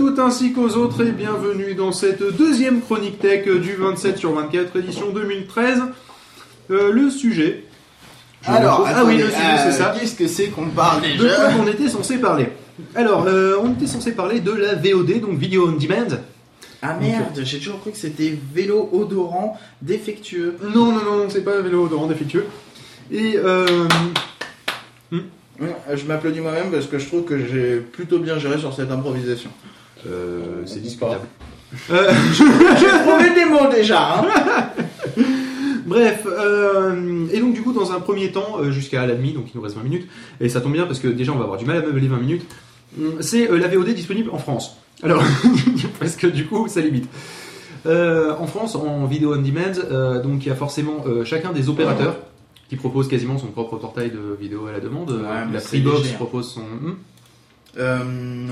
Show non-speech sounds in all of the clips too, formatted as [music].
toutes ainsi qu'aux autres et bienvenue dans cette deuxième chronique tech du 27 sur 24 édition 2013. Euh, le sujet. Je Alors, ah oui, le sujet euh, c'est ça. Qu'est-ce que c'est qu'on parle De quoi déjà on était censé parler Alors, euh, on était censé parler de la VOD, donc Video On Demand. Ah merde, j'ai toujours cru que c'était vélo odorant défectueux. Non, non, non, non, c'est pas un vélo odorant défectueux. Et euh, Hum, Je m'applaudis moi-même parce que je trouve que j'ai plutôt bien géré sur cette improvisation. Euh, c'est discutable. Euh, J'ai trouvé des mots déjà. Hein. Bref, euh, et donc du coup dans un premier temps, euh, jusqu'à la demi, donc il nous reste 20 minutes, et ça tombe bien parce que déjà on va avoir du mal à meubler 20 minutes, Hum, c'est euh, la VOD disponible en France. Alors, [laughs] parce que du coup ça limite. Euh, en France, en vidéo on demand, euh, donc il y a forcément euh, chacun des opérateurs qui propose quasiment son propre portail de vidéo à la demande. Ouais, la Freebox hein. propose son... Euh,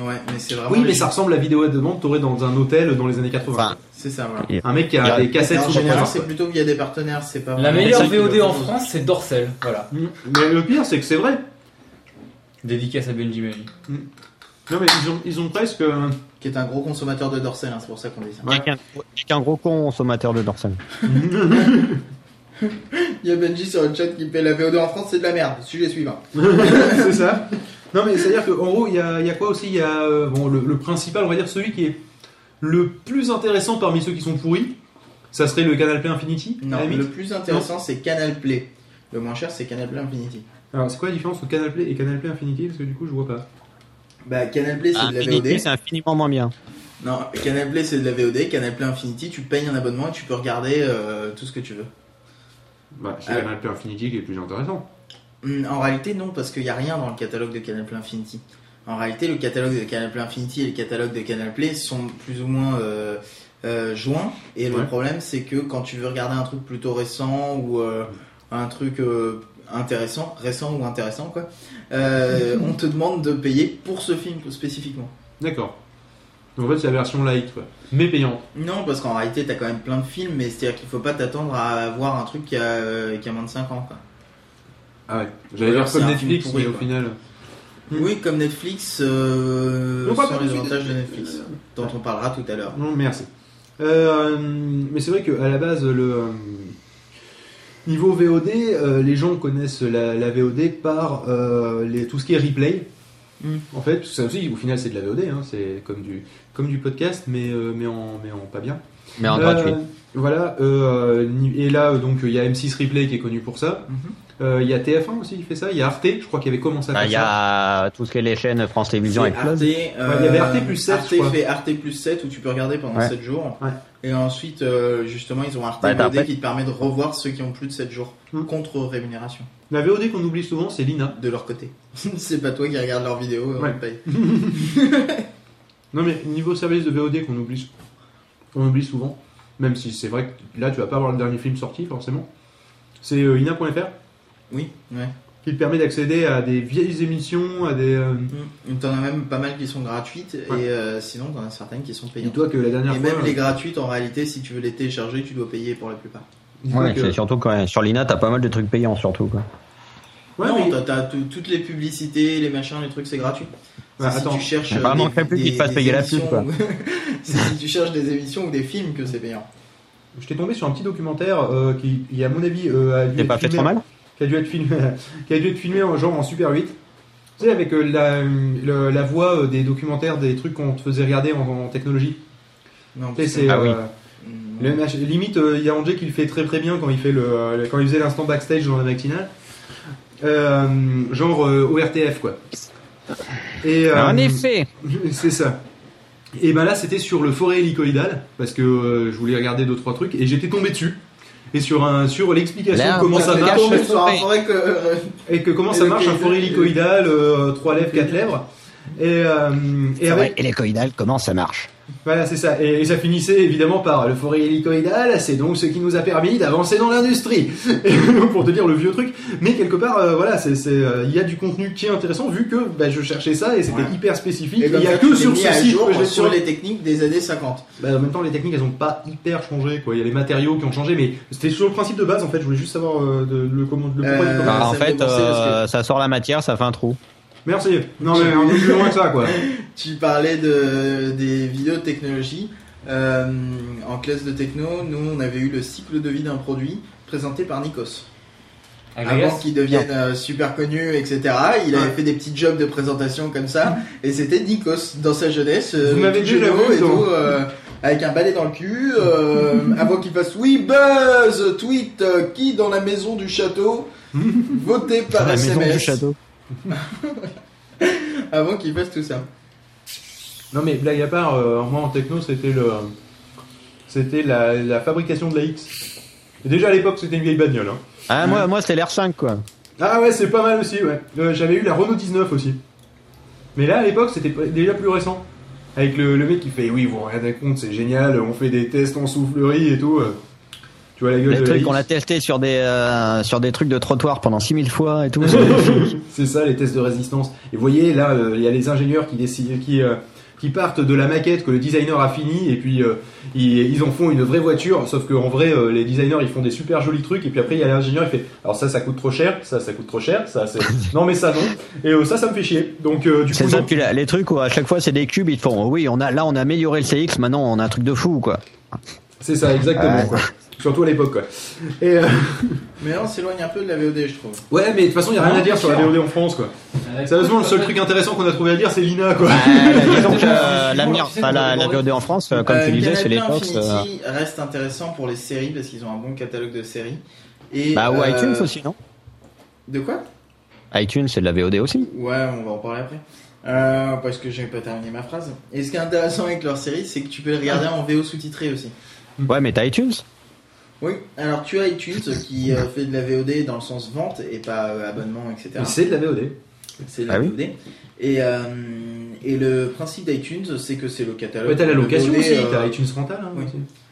ouais, mais c'est vraiment. Oui, mais ça ressemble à la vidéo à demande t'aurais dans un hôtel dans les années 80. Enfin, C'est ça, voilà. Un mec qui a a- des cassettes sous son général, c'est plutôt qu'il y a des partenaires, c'est pas. La meilleure VOD en. France, c'est Dorsel. Voilà. Hum. Mais le pire, c'est que c'est vrai. Dédicace à Benji Melly. Non mais ils ont, ils ont presque... euh, Qui est un gros consommateur de dorsal, hein, c'est pour ça qu'on dit ça. Ouais. Avec un, avec un gros consommateur de dorsal. [laughs] Il y a Benji sur le chat qui fait la VOD en France, c'est de la merde. Sujet suivant. [laughs] c'est ça. [laughs] Non, mais c'est-à-dire qu'en gros, il y a, il y a quoi aussi? Il y a euh, bon, le, le principal, on va dire, celui qui est le plus intéressant parmi ceux qui sont pourris. Ça serait le Canal Play Infinity Non, le plus intéressant, c'est Canal Play. Le moins cher, c'est Canal Play Infinity. Alors, c'est quoi la différence entre Canal Play et Canal Play Infinity? Parce que du coup, je vois pas. Bah, Canal Play, c'est de la Infinity, VOD. c'est infiniment moins bien. Non, Canal Play c'est de la VOD, Canal Play Infinity, tu payes un abonnement et tu peux regarder euh, tout ce que tu veux. Bah, c'est Ah. Canal Play Infinity qui est le plus intéressant. Hum, En réalité, non, parce qu'il n'y a rien dans le catalogue de Canal Play Infinity. En réalité, le catalogue de Canal Play Infinity et le catalogue de Canal Play sont plus ou moins euh, euh, joints. Et le problème, c'est que quand tu veux regarder un truc plutôt récent ou euh, un truc intéressant, récent ou intéressant, quoi, [laughs] on te demande de payer pour ce film spécifiquement. D'accord. Donc en fait, c'est la version light, quoi. Mais payante. Non, parce qu'en réalité, t'as quand même plein de films, mais c'est-à-dire qu'il faut pas t'attendre à voir un truc qui a, qui a moins de 5 ans. Quoi. Ah ouais. J'allais dire comme Netflix, mais au final. Mm. Oui, comme Netflix, euh, Non, pas sans les avantages de Netflix, dont on parlera tout à l'heure. Non, merci. Euh, mais c'est vrai qu'à la base, le euh, niveau VOD, euh, les gens connaissent la, la VOD par euh, les, tout ce qui est replay. Mm. En fait, ça aussi, au final, c'est de la VOD, hein, c'est comme du, comme du podcast, mais, euh, mais, en, mais en pas bien. Mais en Euh, gratuit. Voilà, euh, et là, donc, il y a M6 Replay qui est connu pour ça. Mhm. Il y a TF1 aussi qui fait ça. Il y a Arte, je crois qu'il avait commencé à Ah, faire Il y ça. a tout ce qui est les chaînes France Télévisions explose. Arte, euh, il y avait Arte plus 7, Arte je crois. fait Arte plus 7 où tu peux regarder pendant Ouais. 7 jours. Ouais. Et ensuite, euh, justement, ils ont Arte Bah, VOD après- qui te permet de revoir ceux qui ont plus de 7 jours Mm. contre rémunération La VOD qu'on oublie souvent, c'est Lina. de leur côté. [laughs] c'est pas toi qui regarde leurs vidéos, euh, Ouais. on paye. [laughs] [laughs] Non mais niveau service de VOD qu'on oublie, on oublie souvent, même si c'est vrai que là tu vas pas avoir le dernier film sorti forcément, c'est euh, ina.fr Oui, ouais. qui te permet d'accéder à des vieilles émissions, à des... euh, Mm. T'en as même pas mal qui sont gratuites Ouais. et euh, sinon t'en as certaines qui sont payantes. Dis-toi que la dernière Et fois... même les gratuites, en réalité, si tu veux les télécharger, tu dois payer pour la plupart. Ouais, que- c'est surtout quand sur l'INA, t'as pas mal de trucs payants surtout. Quoi. Ouais, non, mais- t'as- t'as tout- toutes les publicités, les machins, les trucs, c'est gratuit. Bah, C'est attends. si tu cherches apparemment, des- plus qui te fassent des payer la pub, quoi. [laughs] si tu cherches des émissions ou des films que c'est payant. Je t'ai tombé sur un petit documentaire euh, qui, qui, à mon avis, euh, a dû T'es être pas fait filmé- trop mal qui a dû être filmé, [laughs] qui a dû être filmé en genre en Super 8. Tu sais, avec euh, la, la voix euh, des documentaires, des trucs qu'on te faisait regarder en, en technologie. Non, Tu sais, c'est, Ah oui. euh, Le mach- limite, euh, il y a Angé qui le fait très très bien quand il fait le, euh, quand il faisait l'instant backstage dans la matinale. Euh, genre euh, ORTF quoi. Et, euh, En effet. [laughs] c'est ça. Et ben là, c'était sur le forêt hélicoïdal parce que euh, je voulais regarder deux trois trucs et j'étais tombé dessus. Et sur un sur l'explication de comment ça marche. euh, et que comment ça marche un forêt hélicoïdal, euh, trois lèvres, quatre lèvres. Et, euh, et avec Et les coïdales, comment ça marche? Voilà, c'est ça. Et, et ça finissait évidemment par le forêt hélicoïdal, c'est donc ce qui nous a permis d'avancer dans l'industrie. [laughs] Pour te dire le vieux truc. Mais quelque part, euh, voilà, c'est, euh, il y a du contenu qui est intéressant vu que bah, je cherchais ça et c'était Ouais. hyper spécifique. Il y a que sur ce site que sur les techniques des années 50. Bah, en même temps, les techniques, elles ont pas hyper changé, quoi. Il y a les matériaux qui ont changé, mais c'était sur le principe de base, en fait. Je voulais juste savoir euh, de- le, comment, le pourquoi Euh, du comment. Bah, En fait ça sort la matière, ça fait un trou. Merci. Non mais un peu plus loin que ça quoi. [laughs] Tu parlais de, des vidéos de technologie. Euh, en classe de techno, nous, on avait eu le cycle de vie d'un produit présenté par Nikos. Avec Avant qu'il devienne euh, super connu, etc. Il avait Ouais. fait des petits jobs de présentation comme ça. [laughs] et c'était Nikos dans sa jeunesse. euh, Vous m'avez déjà vu, et tout, euh, avec un balai dans le cul. euh, avant qu'il fasse Oui, buzz, tweet, euh, qui dans la maison du château [laughs] Voté Dans par la maison SMS. du château. [laughs] Avant qu'il fasse tout ça. Non mais blague à part, euh, moi en techno c'était le, c'était la, la fabrication de la X. Et déjà à l'époque c'était une vieille bagnole. Hein. Ah, moi, moi c'était l'R5 quoi. Ah ouais c'est pas mal aussi ouais. Euh, J'avais eu la Renault 19 aussi. Mais là à l'époque c'était déjà plus récent. Avec le, le mec qui fait oui vous vous rendez compte c'est génial, on fait des tests en soufflerie et tout. Tu vois la gueule Le de la truc, X. on l'a testé sur des, euh, sur des trucs de trottoir pendant 6000 fois et tout. [laughs] C'est ça les tests de résistance. Et vous voyez là, euh, il y a les ingénieurs qui décident, qui, euh, qui partent de la maquette que le designer a fini et puis ils, ils en font une vraie voiture. Sauf qu'en vrai, les designers ils font des super jolis trucs et puis après il y a l'ingénieur il fait alors ça ça coûte trop cher, ça ça coûte trop cher, ça c'est [laughs] non mais ça non et ça ça me fait chier. Donc du coup C'est ça, les trucs où à chaque fois c'est des cubes, ils te font, oh oui, on a, là on a amélioré le CX, maintenant on a un truc de fou quoi. c'est ça exactement. Quoi. Surtout à l'époque quoi. Et euh, [laughs] Mais là, on s'éloigne un peu de la VOD, je trouve. ouais mais de toute façon il y a rien à dire sur la VOD en France quoi. Sérieusement le seul truc intéressant qu'on a trouvé à dire c'est Lina quoi. Euh, la, [laughs] VOD en France, euh, comme Euh, tu disais, c'est l'époque. euh, Infinity reste intéressant pour les séries parce qu'ils ont un bon catalogue de séries. Et, Bah, ou euh, iTunes aussi, non? De quoi? iTunes, c'est de la VOD aussi. Ouais, on va en parler après. Euh, parce que j'ai pas terminé ma phrase. Et ce qui est intéressant avec leur série, c'est que tu peux les regarder en VO sous-titré aussi. Ouais, mais t'as iTunes Oui, alors tu as iTunes qui euh, fait de la VOD dans le sens vente et pas euh, abonnement, etc. C'est de la VOD. C'est la Ah oui VOD. Et, euh, et le principe d'iTunes, c'est que c'est le catalogue. Ouais, t'as la de location VOD, aussi, euh, t'as iTunes Rental. Hein, oui.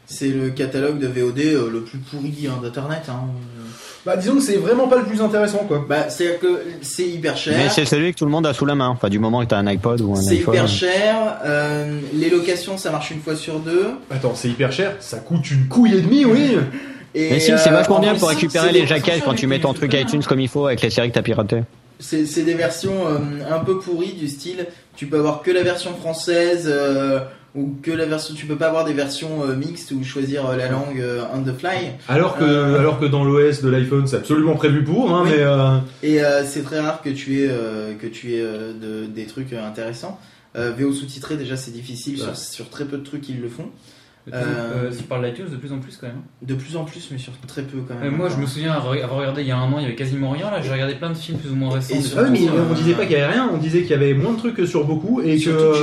C'est le catalogue de VOD euh, le plus pourri hein, d'internet. Hein. Bah disons que c'est vraiment pas le plus intéressant quoi. Bah, c'est-à-dire que c'est hyper cher. Mais c'est celui que tout le monde a sous la main. Enfin, du moment que t'as un iPod ou un C'est iPhone. hyper cher. euh, les locations, ça marche une fois sur deux. Attends, c'est hyper cher, ça coûte une couille et demie, oui. Et, Mais si, euh, c'est vachement en bien pour récupérer c'est les jaquettes quand tu mets ton truc iTunes comme il faut avec les séries que t'as piratées. C'est c'est des versions euh, un peu pourries du style. Tu peux avoir que la version française euh, ou que la version. Tu peux pas avoir des versions euh, mixtes ou choisir euh, la langue euh, on the fly. Alors que, Euh. alors que dans l'OS de l'iPhone, c'est absolument prévu pour, hein, Oui. mais Et c'est très rare que tu aies que tu aies de- des trucs intéressants. VO sous-titré déjà c'est difficile Ouais. sur, sur très peu de trucs ils le font. Euh, Euh, tu parles d'iTunes de plus en plus quand même. De plus en plus mais sur très peu quand Euh, même. moi je me souviens avoir regardé il y a un an, il y avait quasiment rien. Là j'ai regardé plein de films plus ou moins récents. Et mais ça. on disait pas qu'il y avait rien, on disait qu'il y avait moins de trucs que sur beaucoup et que que euh,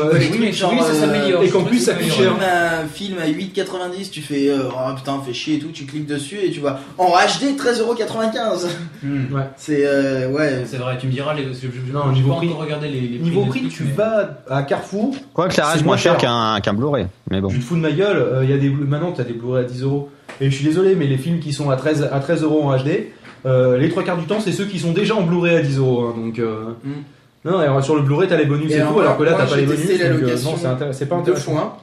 ça euh, et qu'en plus, ça que coûte cher. un film à 8,90, tu fais euh, oh putain, fait chier et tout, tu cliques dessus et tu vois en HD 13,95€. Hmm. Ouais. C'est euh, ouais. C'est vrai, tu me diras, les, Non, niveau prix- regardé les, niveau prix tu vas à Carrefour, Quoique ça C'est reste moins cher cher. qu'un qu'un Blu-ray. Mais bon. tu te fous de ma gueule, euh, il y a des Blu- maintenant t'as des Blu-ray à 10 euros. Et je suis désolé, mais les films qui sont à 13 à 13 euros en HD, euh, les trois quarts du temps, c'est ceux qui sont déjà en Blu-ray à 10 euros. hein, donc euh, Mm. non, alors, sur le Blu-ray t'as les bonus Et tout, alors que là t'as pas les bonus. testé la donc, euh, location non, c'est pas deux intéressant. fois.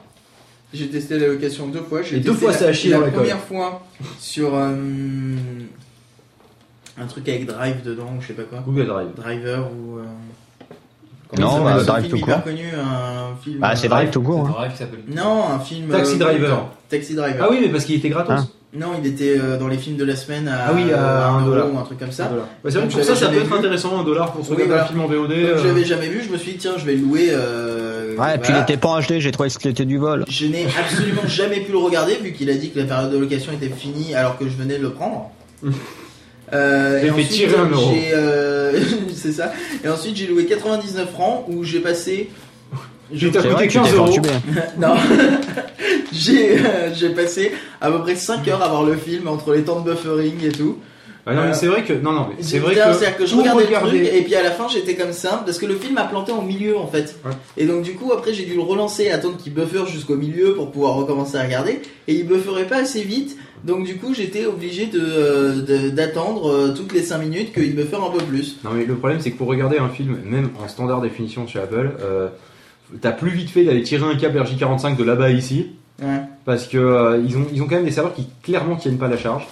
J'ai testé la location deux fois. j'ai Et deux testé fois, la- c'est à chier La dans première fois sur euh, un truc avec Drive dedans ou je sais pas quoi. Google Drive. Driver ou. Non, ce Drive film tout court. connu, un film. Ah, c'est euh, Drive tout court. hein. Drive qui s'appelle. Non, un film. Taxi euh, Driver. Taxi Driver. Ah oui, mais parce qu'il était gratos. Ah. Non, il était dans les films de la semaine à, Ah oui, à dollar. ou un truc comme ça. Ouais, c'est vrai que Donc, pour ça, ça j'avais peut être vu. intéressant, un dollar pour se Oui, voilà. un film en VOD. Donc, euh, je l'avais jamais vu, je me suis dit tiens, je vais le louer. euh, Ouais, et puis il voilà. était pas en HD, j'ai trouvé que c'était du vol. Je n'ai absolument jamais pu le regarder vu qu'il a dit que la période de location était finie alors que je venais de le prendre. [laughs] Euh, J'ai et fait ensuite, tirer un euro. j'ai, euh, [laughs] c'est ça. Et ensuite j'ai loué 99 francs où j'ai passé. je J'ai C'est coûté vrai que tu 15 t'es fait euros. [laughs] non, [laughs] j'ai euh, j'ai passé à peu près 5 heures à voir le film entre les temps de buffering et tout. Ah non, mais Euh, c'est vrai que. Non, non, c'est vrai que. C'est-à-dire que je regardais le truc et puis à la fin j'étais comme ça parce que le film a planté en milieu en fait. Ouais. Et donc du coup après j'ai dû le relancer et attendre qu'il buffer jusqu'au milieu pour pouvoir recommencer à regarder et il bufferait pas assez vite. Donc du coup j'étais obligé de euh, d'attendre euh, toutes les 5 minutes qu'il buffer un peu plus. Non, mais le problème, c'est que pour regarder un film, même en standard définition chez Apple, euh, t'as plus vite fait d'aller tirer un câble RJ45 de là-bas ici. Ouais. Parce que euh, ils, ont, ils ont quand même des serveurs qui clairement tiennent pas la charge.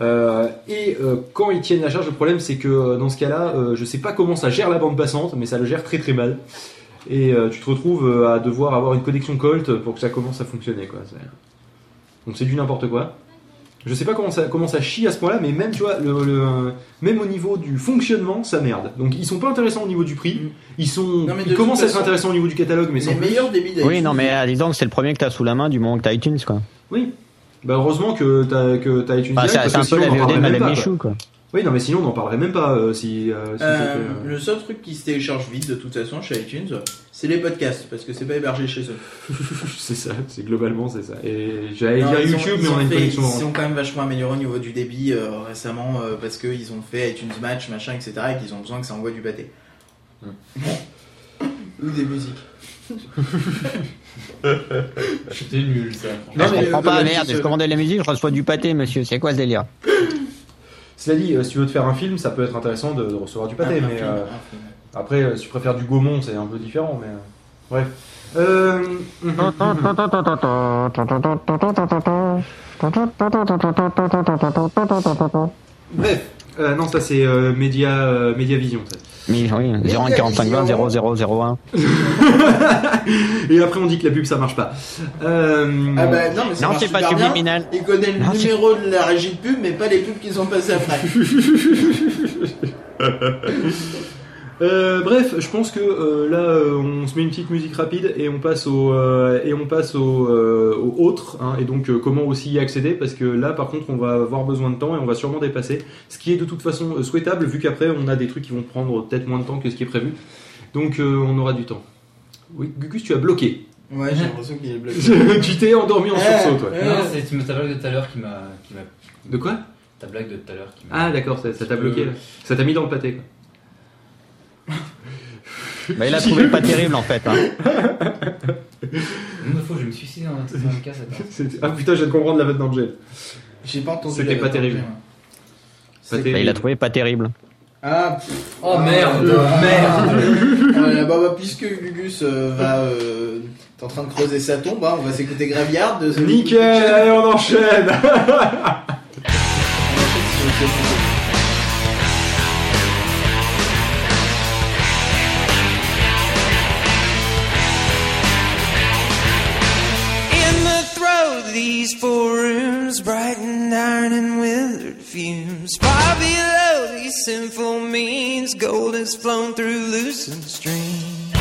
Euh, et euh, quand ils tiennent la charge, le problème c'est que euh, dans ce cas-là, euh, je sais pas comment ça gère la bande passante, mais ça le gère très très mal. Et euh, tu te retrouves euh, à devoir avoir une connexion Colt pour que ça commence à fonctionner. Quoi. Donc c'est du n'importe quoi. Je sais pas comment ça, comment ça chie à ce point-là, mais même, tu vois, le, le- même au niveau du fonctionnement, ça merde. Donc ils sont pas intéressants au niveau du prix. Mm. Ils, sont, Non, mais de ils commencent à être intéressants au niveau du catalogue, mais sans Les meilleurs débits Oui, non, mais disons que c'est le premier que t'as sous la main du moment que t'as iTunes, quoi. Oui. Bah heureusement que t'as que t'as iTunes Enfin, Direct, c'est un que peu sinon, la on en VOD de parlerait même Madame. Michou, quoi. Oui, non, mais sinon on n'en parlerait même pas euh, si. euh, si Euh, euh, Le seul truc qui se télécharge vite de toute façon chez iTunes, c'est les podcasts parce que c'est pas hébergé chez eux. [laughs] c'est ça, c'est globalement c'est ça. Et j'allais dire ont- YouTube, mais on a une fait- connexion. Ils ont quand même vachement amélioré au niveau du débit euh, récemment euh, parce qu'ils ont fait iTunes Match, machin, etc. et qu'ils ont besoin que ça envoie du pâté. Ou des musiques. [laughs] [laughs] C'était nul ça. Non, je mais, comprends euh, pas, merde, je de la musique, je reçois du pâté, monsieur. C'est quoi ce délire? Cela dit, euh, si tu veux te faire un film, ça peut être intéressant de, de recevoir du pâté, Un- un mais film, euh, après, euh, si tu préfères du Gaumont, c'est un peu différent, mais euh, bref. Euh, [laughs] Bref, Euh, non, ça c'est euh, Média, euh, Médiavision. ça. Mais oui, 01 45 20 0001. Et après, on dit que la pub ça marche pas. Euh, Ah bah non, mais ça Non, marche c'est pas subliminal. Il connaît le Non, numéro de la régie de pub, mais pas les pubs qu'ils ont passées après. [laughs] Euh, bref, je pense que euh, là, euh, on se met une petite musique rapide et on passe au euh, et on passe au, euh, au autre. hein, et donc, euh, comment aussi y accéder Parce que là, par contre, on va avoir besoin de temps et on va sûrement dépasser. Ce qui est de toute façon euh, souhaitable, vu qu'après, on a des trucs qui vont prendre peut-être moins de temps que ce qui est prévu. Donc, euh, on aura du temps. Oui, Gugus, tu as bloqué. Ouais, j'ai l'impression qu'il est bloqué. [laughs] tu t'es endormi en sursaut, toi. Ouais. Non, c'est ta blague de tout à l'heure qui m'a. De quoi? Ta blague de tout à l'heure qui m'a. Ah, d'accord, ça ça t'a bloqué. là. Ça t'a mis dans le pâté. Quoi. [laughs] Bah, il a trouvé pas terrible en fait. Hein. Une fois, je vais me suicider un cas, C'était- Ah putain, je viens de comprendre la vanne d'Angel. J'ai pas entendu. C'était la pas terrible. d'Angèle. Pas Bah, il a trouvé pas terrible. Ah, pff, Oh merde, ah, merde. Voilà, bah, bah, puisque Gugus euh, va. Euh, t'es en train de creuser sa tombe, hein, on va s'écouter Graveyard de Nickel, allez, on enchaîne In iron withered fumes. Far below these sinful means, gold has flown through loosened streams.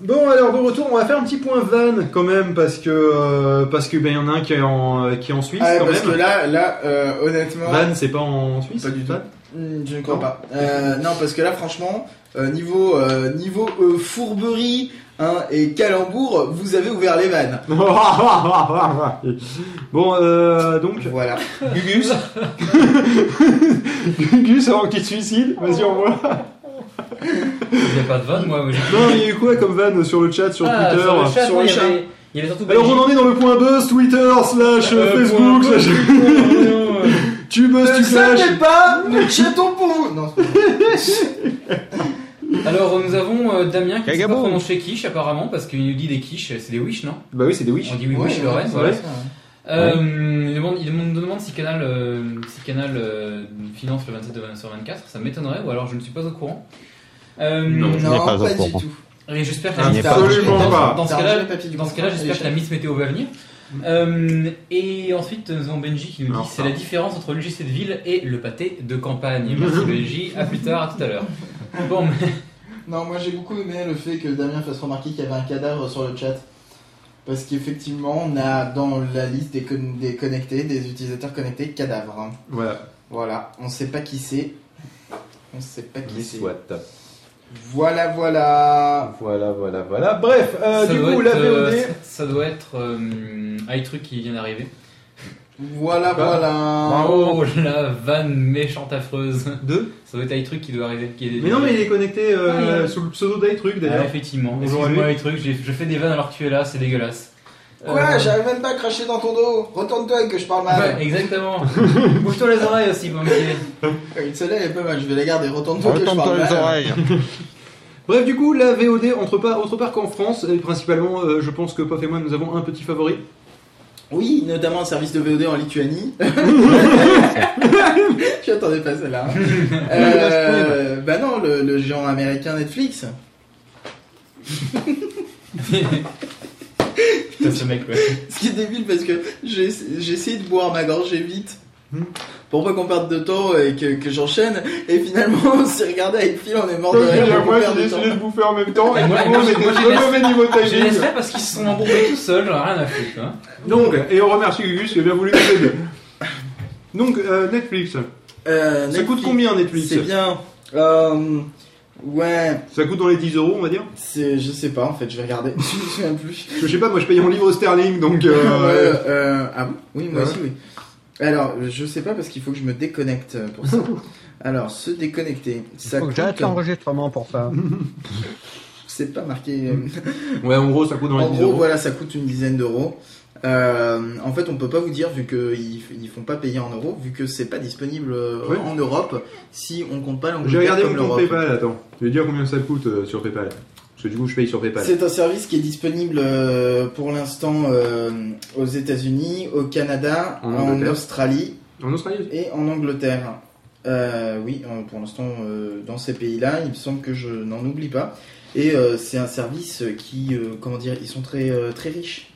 Bon alors de retour, on va faire un petit point van quand même parce que euh, parce que ben y en a un qui est en euh, qui est en Suisse Ah, quand parce même. que là, là, euh, honnêtement, Van c'est pas en Suisse Pas du tout. Hmm, je ne crois Non. pas. Euh, non, parce que là, franchement, niveau niveau fourberie hein, et calembour, vous avez ouvert les vannes. [laughs] bon euh, donc Voilà. Gugus [laughs] Gugus avant qu'il te suicide, vas-y envoie. Il n'y a pas de van, moi. Non il y a eu quoi comme van sur le chat sur Ah, Twitter sur le chat, moi, le il y avait- Il y avait surtout Alors on en est dans le point buzz Twitter slash euh, Euh, Facebook point- slash point- [laughs] tu buzz tu Ne flash. savez pas, nous chattons pour vous. Non, c'est pas vrai. [laughs] Alors, nous avons euh, Damien qui ne sait pas prononcer quiche apparemment parce qu'il nous dit des quiches, c'est des wish, non? Bah oui c'est des wish. On dit oui, Ouais, wish, le voilà. ça, ouais. Euh, il, demande, il demande- nous demande si Canal, euh, si Canal euh, finance le 27 de 20 sur 24, ça m'étonnerait, ou alors je ne suis pas au courant. Euh, Non. Non, pas pas, au du courant. tout. Et j'espère que Ah, la Miss Absolument dans, pas. dans ce cas-là, j'espère que la Miss Météo va venir. Euh, et ensuite, nous avons Benji qui nous dit c'est la différence entre le de ville et le pâté de campagne. Merci [laughs] Benji, à plus tard, à tout à l'heure. [laughs] Bon, mais Non, moi j'ai beaucoup aimé le fait que Damien fasse remarquer qu'il y avait un cadavre sur le chat. Parce qu'effectivement, on a dans la liste des, con- des connectés, des utilisateurs connectés, cadavre. hein. Voilà. Voilà, on sait pas qui c'est. On sait pas qui c'est. Voilà, voilà. Voilà, voilà, voilà. Bref, euh, du coup, être, la euh, VOD. ça, ça doit être euh, iTruc qui vient d'arriver. Voilà, Quoi voilà. Oh la vanne méchante affreuse. Deux Ça doit être iTruc qui doit arriver. Qui est Mais non, mais il est connecté euh, Ah, sous le pseudo d'Aitruc Ah, d'ailleurs. effectivement. Bonjour Excuse-moi iTruc, je fais des vannes alors que tu es là, c'est dégueulasse. Quoi Euh, J'arrive même pas à cracher dans ton dos. Retourne-toi et que je parle mal. Ouais, exactement. [laughs] Bouge-toi les oreilles aussi. Oui, Celle-là elle est pas mal, je vais la garder. Retourne-toi que je Retourne-toi parle les mal. oreilles. [laughs] Bref, du coup, la VOD, entre part, autre part qu'en France, et principalement, euh, je pense que Pof et moi, nous avons un petit favori. Oui, notamment un service de VOD en Lituanie. [laughs] [laughs] Je attendais pas celle-là. [laughs] Euh, bah non, le, le géant américain Netflix. Putain, ce mec, ouais. Ce qui est débile parce que j'ai j'ai essayé de boire ma gorgée vite. Hmm. Pour pas qu'on perde de temps et que, que j'enchaîne. Et finalement, [laughs] on s'est regardé avec Phil, on est mort de rire. pour pas perdre de temps. bouffer en même temps, Et moi- moi, j'ai- moi, j'ai au laissé- même niveau de Je timing. laisserai parce qu'ils se sont embourbés tout seuls, j'en ai rien à foutre. Hein. Donc, et on remercie Gugus qui a bien voulu nous aider. Donc, euh, Netflix. Euh, Ça coûte combien Netflix C'est bien. Euh, ouais, Ça coûte dans les 10 euros, on va dire c'est, je sais pas en fait, je vais regarder. [laughs] je me souviens plus. Je sais pas, moi je paye en livre sterling, donc. Ouais, Euh, euh, ah bon? Oui, moi Ouais. aussi, oui. Alors, je sais pas parce qu'il faut que je me déconnecte pour ça. [laughs] Alors, se déconnecter, ça Faut que coûte. j'arrête l'enregistrement pour ça. [laughs] C'est pas marqué. euh, Ouais, en gros, ça coûte dans les En 10 gros, voilà, ça coûte une dizaine d'euros. Euh, en fait, on peut pas vous dire vu qu'ils ils font pas payer en euros, vu que c'est pas disponible euh, en Europe. Si on compte pas J'ai l'Angleterre regardé comme mon compte. PayPal, attends. Je vais dire combien ça coûte euh, sur PayPal. Que du coup, je paye sur PayPal. C'est un service qui est disponible euh, pour l'instant euh, aux États-Unis, au Canada, En. Australie En Australie et en Angleterre. Euh, oui, pour l'instant, euh, dans ces pays-là, il me semble que je n'en oublie pas. Et euh, c'est un service qui, euh, comment dire, ils sont très euh, très riches,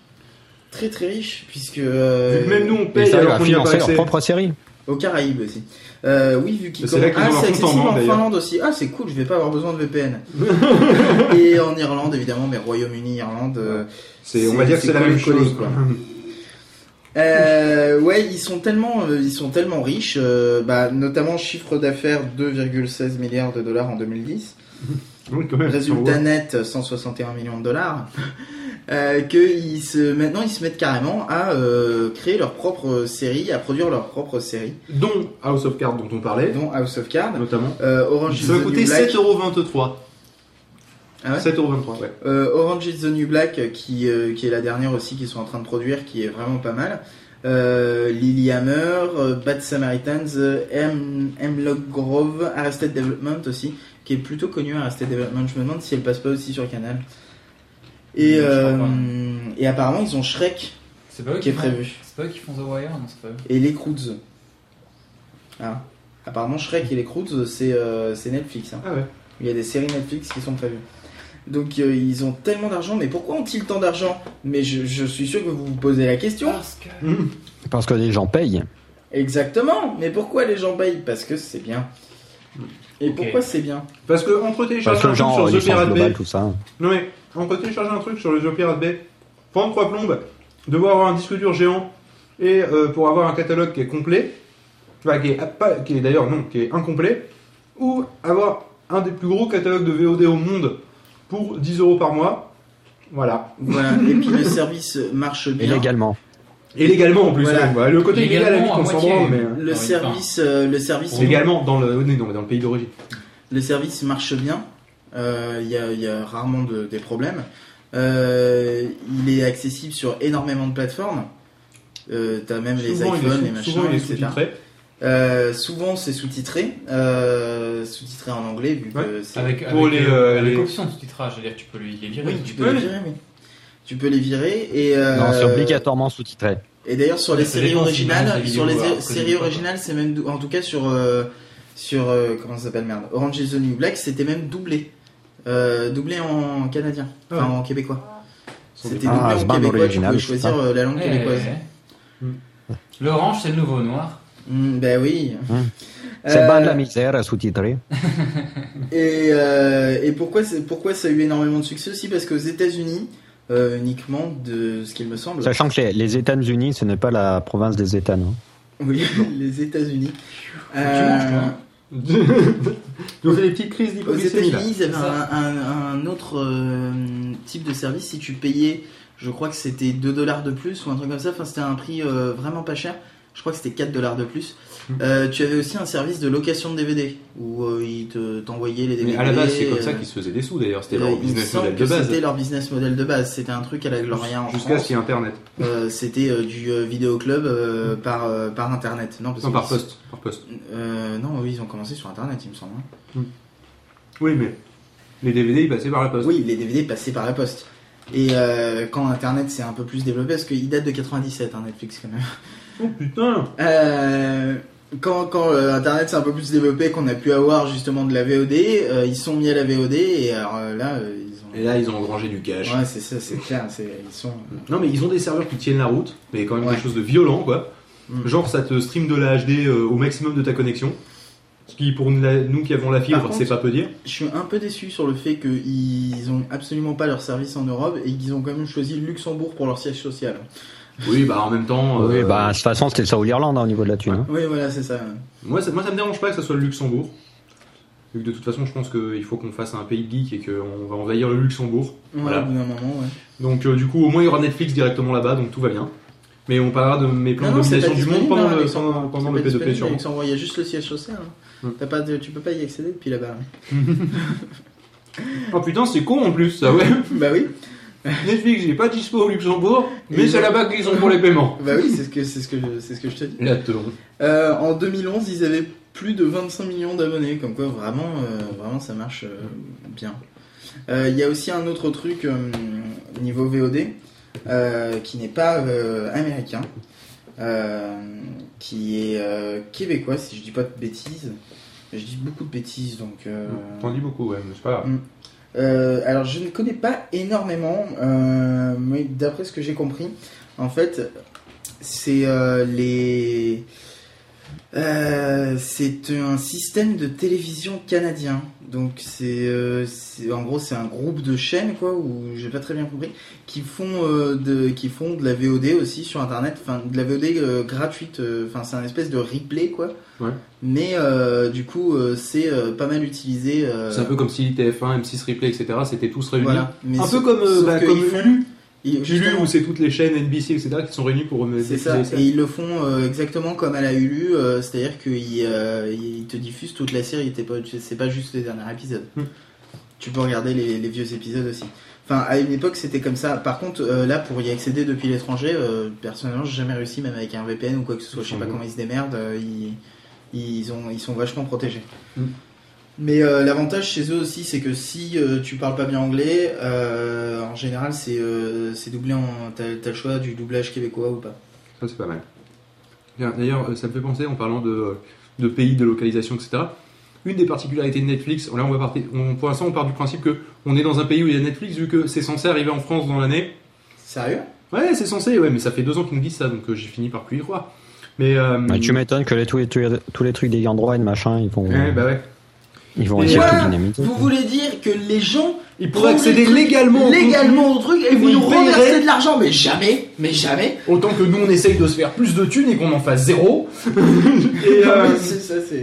très très riches, puisque euh, même nous on paye alors va qu'on n'y a pas financer leur propre série. Aux Caraïbes aussi. Euh, oui, vu qu'ils C'est là ont Ah, leur c'est compte en accessible banque, en d'ailleurs. Finlande aussi. Ah, c'est cool, je vais pas avoir besoin de VPN. [laughs] Et en Irlande, évidemment, mais Royaume-Uni, Irlande. euh, C'est, on va dire que c'est c'est la collé, même collé, chose. quoi. Euh, ouais, ils sont tellement, euh, ils sont tellement riches, euh, bah, notamment chiffre d'affaires 2,16 milliards de dollars en 2010, Oui, quand même. résultat net 161 millions de dollars, euh, que ils se, maintenant ils se mettent carrément à euh, créer leur propre série, à produire leur propre série, Dont House of Cards dont on parlait, dont House of Cards, notamment. euh, Orange is Ça va the coûter New Black, 7,23€. Ah ouais 7,23€, ouais. Euh, Orange is the New Black, qui, euh, qui est la dernière aussi qu'ils sont en train de produire, qui est vraiment pas mal. Euh, Lilyhammer, euh, Bad Samaritans, euh, Hem- Hemlock Grove, Arrested Development aussi, qui est plutôt connu Arrested Development. Je me demande si elle passe pas aussi sur Canal. Et, euh, et apparemment ils ont Shrek C'est pas eux qui est font- prévu C'est pas eux qui font The Wire Non, c'est pas eux. et les Croods. Ah. Apparemment Shrek et les Croods c'est euh, c'est Netflix. hein. Ah ouais. Il y a des séries Netflix qui sont prévues. Donc euh, ils ont tellement d'argent, mais pourquoi ont-ils tant d'argent? Mais je, je suis sûr que vous vous posez la question. Parce que. Parce que les gens payent. Exactement. Mais pourquoi les gens payent? Parce que c'est bien. Et pourquoi c'est bien? Parce que entre Parce télécharger sur The Pirate Bay, tout ça. non mais entre télécharger un truc sur le The Pirate Bay, prendre trois plombes, devoir avoir un disque dur géant et euh, pour avoir un catalogue qui est complet, enfin, qui est, pas, qui est d'ailleurs non, qui est incomplet, ou avoir un des plus gros catalogues de VOD au monde pour 10 euros par mois, voilà. Voilà. Et puis le service marche Et bien. légalement. Et légalement en plus, Voilà. ouais. Voilà, le côté illégal à on à s'en branle, mais euh, Le service, euh, le service, légalement dans le, non, mais dans le pays d'origine. le service marche bien. Euh, Il y, a, il y a rarement de- des problèmes. Euh, il est accessible sur énormément de plateformes. Euh, T'as même les Souvent, iPhones, les machins, souvent etc. sous-titré. Euh, souvent c'est sous-titré, euh, sous-titré en anglais vu que c'est. Avec, Pour avec, les, euh, avec les- option de sous-titrage, c'est-à-dire tu peux les les virer. Oui, tu peux Ouais. les virer, oui. Tu peux les virer et. euh, Non, c'est obligatoirement sous-titré. Et d'ailleurs sur les séries originales, sur les séries originales, c'est même en tout cas sur euh, sur euh, comment ça s'appelle merde, Orange is the New Black, c'était même doublé, euh, doublé en canadien, enfin Ah ouais. en québécois. C'était Ah, doublé c'est en québécois, tu pouvais choisir euh, la langue Ouais, québécoise. ouais. L'orange, c'est le nouveau noir. Mm, ben oui. Hum. C'est Euh, de la misère sous-titré. [laughs] Et, euh, et pourquoi, c'est- pourquoi ça a eu énormément de succès aussi? Parce qu'aux États-Unis, euh, uniquement de ce qu'il me semble, Sachant que les, les États-Unis, ce n'est pas la province des États, non? Oui, [laughs] les États-Unis. tu manges, toi, hein. Donc c'est des petites crises Aux d'hypoglycémie là. États-Unis, ils avaient C'est ça. un, un- un autre euh, type de service. Si tu payais, je crois que c'était 2 dollars de plus ou un truc comme ça. Enfin, c'était un prix euh, vraiment pas cher. Je crois que c'était 4 dollars de plus. Mm. Euh, tu avais aussi un service de location de DVD où euh, ils te- t'envoyaient les DVD. Mais à la base, c'est comme euh, ça qu'ils se faisaient des sous d'ailleurs. C'était leur business model de base. C'était leur business model de base. C'était un truc à la Gloria en Jusqu'à ce qu'il y ait Internet. Euh, c'était du vidéoclub euh, par, par internet. Non, parce Non, que- par poste. Par poste. Non, oui, ils ont commencé sur internet, il me semble. hein. Oui, mais les DVD ils passaient par la poste. Oui, les DVD passaient par la poste. Et euh, quand internet s'est un peu plus développé, parce qu'il date de 97, hein, Netflix quand même. Oh putain Euh, quand quand euh, internet s'est un peu plus développé, qu'on a pu avoir justement de la VOD, euh, ils sont mis à la VOD et alors euh, là, euh, ils ont. Et là, ils ont engrangé du cash. Ouais, c'est ça, c'est clair. c'est- Ils sont. Non, mais ils ont des serveurs qui tiennent la route, mais quand même Ouais. quelque chose de violent, quoi. Mm. Genre, ça te stream de la HD euh, au maximum de ta connexion. Ce qui, pour nous, la- nous qui avons la fibre, c'est pas peu dire. Je suis un peu déçu sur le fait qu'ils ont absolument pas leur service en Europe et qu'ils ont quand même choisi le Luxembourg pour leur siège social. Oui, bah en même temps. Oui, euh, bah, de toute façon, c'était ça ou l'Irlande hein, au niveau de la thune. hein. Oui, voilà, c'est ça. moi, ça, moi, ça me dérange pas que ça soit le Luxembourg. Vu que de toute façon, je pense qu'il faut qu'on fasse un pays de geek et qu'on va envahir le Luxembourg. Ouais, Voilà. Au bout d'un moment, ouais. Donc, euh, du coup, au moins, il y aura Netflix directement là-bas, donc tout va bien. Mais on parlera de mes plans Non, de domination du monde pendant hein, le, Luxembourg. pendant, pendant le pas P2P, disponible, sûrement. Luxembourg, il y a juste le siège social. hein. Mm. T'as pas de- tu peux pas y accéder depuis là-bas. [laughs] Oh putain, c'est con en plus, ça, ouais. [laughs] bah oui. [laughs] Netflix, j'ai pas dispo au Luxembourg, mais c'est ont- là-bas qu'ils sont pour les paiements. Bah oui, c'est ce que c'est ce que je, c'est ce que je te dis. Là, te- Euh, en 2011, ils avaient plus de 25 millions d'abonnés, comme quoi vraiment, euh, vraiment ça marche euh, bien. Euh, Il y a aussi un autre truc euh, niveau VOD euh, qui n'est pas euh, américain, euh, qui est euh, québécois si je dis pas de bêtises. Je dis beaucoup de bêtises donc. euh, T'en dis beaucoup, ouais, mais c'est pas grave. Euh, alors je ne connais pas énormément, euh, mais d'après ce que j'ai compris, en fait, c'est euh, les Euh, c'est un système de télévision canadien. Donc c'est, euh, en gros c'est un groupe de chaînes quoi où j'ai pas très bien compris qui font euh, de qui font de la VOD aussi sur internet, enfin de la VOD euh, gratuite. euh, Enfin c'est un espèce de replay quoi. Ouais. Mais euh, du coup euh, c'est euh, pas mal utilisé. euh, C'est un peu comme si TF1, M6 Replay, etc. C'était tous réunis. voilà. Mais Un sauf- peu comme, euh, bah, comme ils font- Hulu. justement, où c'est toutes les chaînes NBC, etc. qui sont réunies pour me C'est ça, et ils le font euh, exactement comme à la Hulu, euh, c'est-à-dire qu'ils euh, ils te diffusent toute la série, t'es pas, c'est pas juste les derniers épisodes. Hmm. Tu peux regarder les, les vieux épisodes aussi. Enfin, à une époque c'était comme ça. Par contre, euh, là pour y accéder depuis l'étranger, euh, personnellement j'ai jamais réussi, même avec un VPN ou quoi que ce soit. Je sais pas Mhm. comment ils se démerdent, euh, ils, ils, ont, ils sont vachement protégés. Hmm. Mais euh, l'avantage chez eux aussi, c'est que si euh, tu parles pas bien anglais, euh, en général c'est euh, c'est doublé en. T'as t'as le choix du doublage québécois ou pas. Ça, c'est pas mal. Bien, D'ailleurs, ça me fait penser, en parlant de, de pays, de localisation, etc. Une des particularités de Netflix, là on va partir, on- pour l'instant on part du principe que on est dans un pays où il y a Netflix, vu que c'est censé arriver en France dans l'année. Sérieux? Ouais, c'est censé, ouais, mais ça fait deux ans qu'ils nous disent ça, donc euh, j'ai fini par plus y croire. Mais euh, Ouais, tu m'étonnes que les, tous, les, tous les- trucs des droits et de machin, ils vont, ouais, bah ouais. Ils vont essayer voilà, dynamiter. Vous voulez dire que les gens Ils pourraient accéder trucs légalement, au légalement au truc et vous nous reversez de l'argent Mais jamais, mais jamais. Autant que nous on essaye de se faire plus de thunes et qu'on en fasse zéro. [laughs] et euh,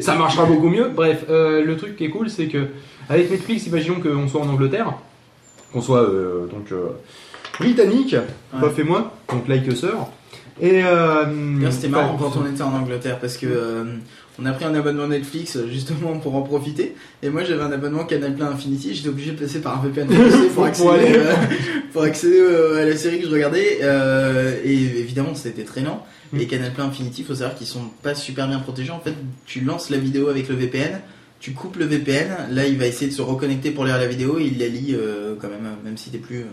ça, marchera beaucoup mieux. Bref, euh, le truc qui est cool, c'est que avec Netflix, imaginons qu'on soit en Angleterre, qu'on soit euh, donc euh, britannique, Ouais. Et moi, donc like sœur. Et euh, C'était marrant quand on était en Angleterre parce que euh, on a pris un abonnement Netflix euh, justement pour en profiter. Et moi j'avais un abonnement Canal Plein Infinity. J'étais obligé de passer par un VPN [laughs] pour accéder, euh, pour accéder euh, à la série que je regardais. Euh, et évidemment c'était très lent. Mm. Et Canal Plein Infinity, faut savoir qu'ils sont pas super bien protégés. En fait, tu lances la vidéo avec le VPN. Tu coupes le VPN, là il va essayer de se reconnecter pour lire la vidéo et il la lit quand même, même si t'es plus.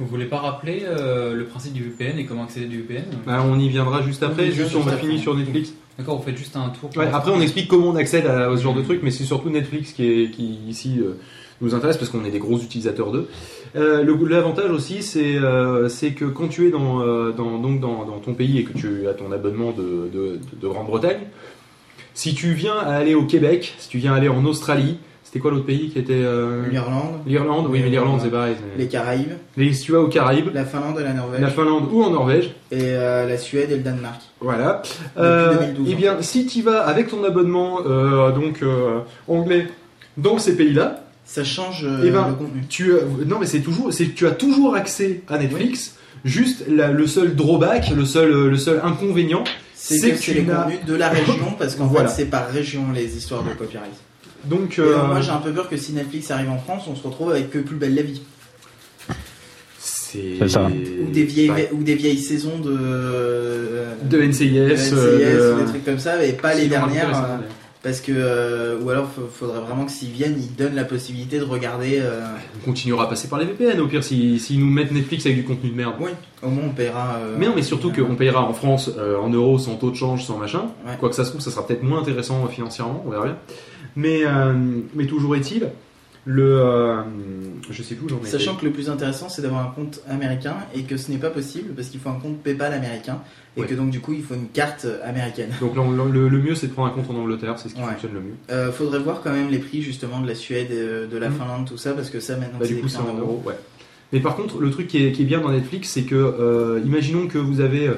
Euh, Vous voulez pas rappeler euh, le principe du VPN et comment accéder du VPN bah, on y viendra juste après, juste on a fini sur Netflix. D'accord, vous faites juste un tour. Ouais, après on explique comment on accède à, ce genre de truc, mais c'est surtout Netflix qui, est, qui ici euh, nous intéresse parce qu'on est des gros utilisateurs d'eux. Euh, L'avantage aussi, c'est euh, que quand tu es dans, euh, dans, donc dans, dans ton pays et que tu as ton abonnement de, de, de Grande-Bretagne, si tu viens à aller au Québec, si tu viens aller en Australie, c'était quoi l'autre pays qui était euh, L'Irlande, L'Irlande, oui, mais l'Irlande c'est pareil. les Caraïbes, Mais si tu vas aux Caraïbes, la Finlande et la Norvège, la Finlande ou en Norvège, et euh, la Suède et le Danemark. Voilà. Euh, 2012, eh bien, si tu vas avec ton abonnement donc anglais dans ces pays-là, Ça change Eh ben, le contenu. tu as- non mais c'est toujours, c'est tu as toujours accès à Netflix. Juste la- le seul drawback, le seul le seul inconvénient, C'est que, que c'est tu les contenus de la région parce qu'en [laughs] Voilà. fait c'est par région les histoires de copyright. Donc euh, moi j'ai un peu peur que si Netflix arrive en France, on se retrouve avec que plus belle la vie c'est ça. ou des vieilles Ouais. ou des vieilles saisons de euh, de NCIS, de NCIS euh, ou des trucs comme ça et pas les dernières euh, parce que euh, ou alors faudrait vraiment que s'ils viennent ils donnent la possibilité de regarder euh, On continuera à passer par les VPN au pire s'ils si, nous mettent Netflix avec du contenu de merde. oui au moins on paiera euh, Mais non, mais surtout qu'on payera en France euh, en euros sans taux de change, sans machin. Ouais. Quoi que ça se trouve, ça sera peut-être moins intéressant financièrement, on verra bien. Mais, euh, mais toujours est-il, le. euh, je sais plus où j'en étais. Sachant que le plus intéressant c'est d'avoir un compte américain et que ce n'est pas possible parce qu'il faut un compte PayPal américain et Ouais. que donc du coup il faut une carte américaine. Donc le, le- mieux c'est de prendre un compte en Angleterre, c'est ce qui Ouais. fonctionne le mieux. Euh, faudrait voir quand même les prix justement de la Suède, euh, de la Mhm. Finlande, tout ça parce que ça maintenant Bah, c'est en euros. euros, ouais. Mais par contre, le truc qui est, qui est bien dans Netflix, c'est que, euh, imaginons que vous avez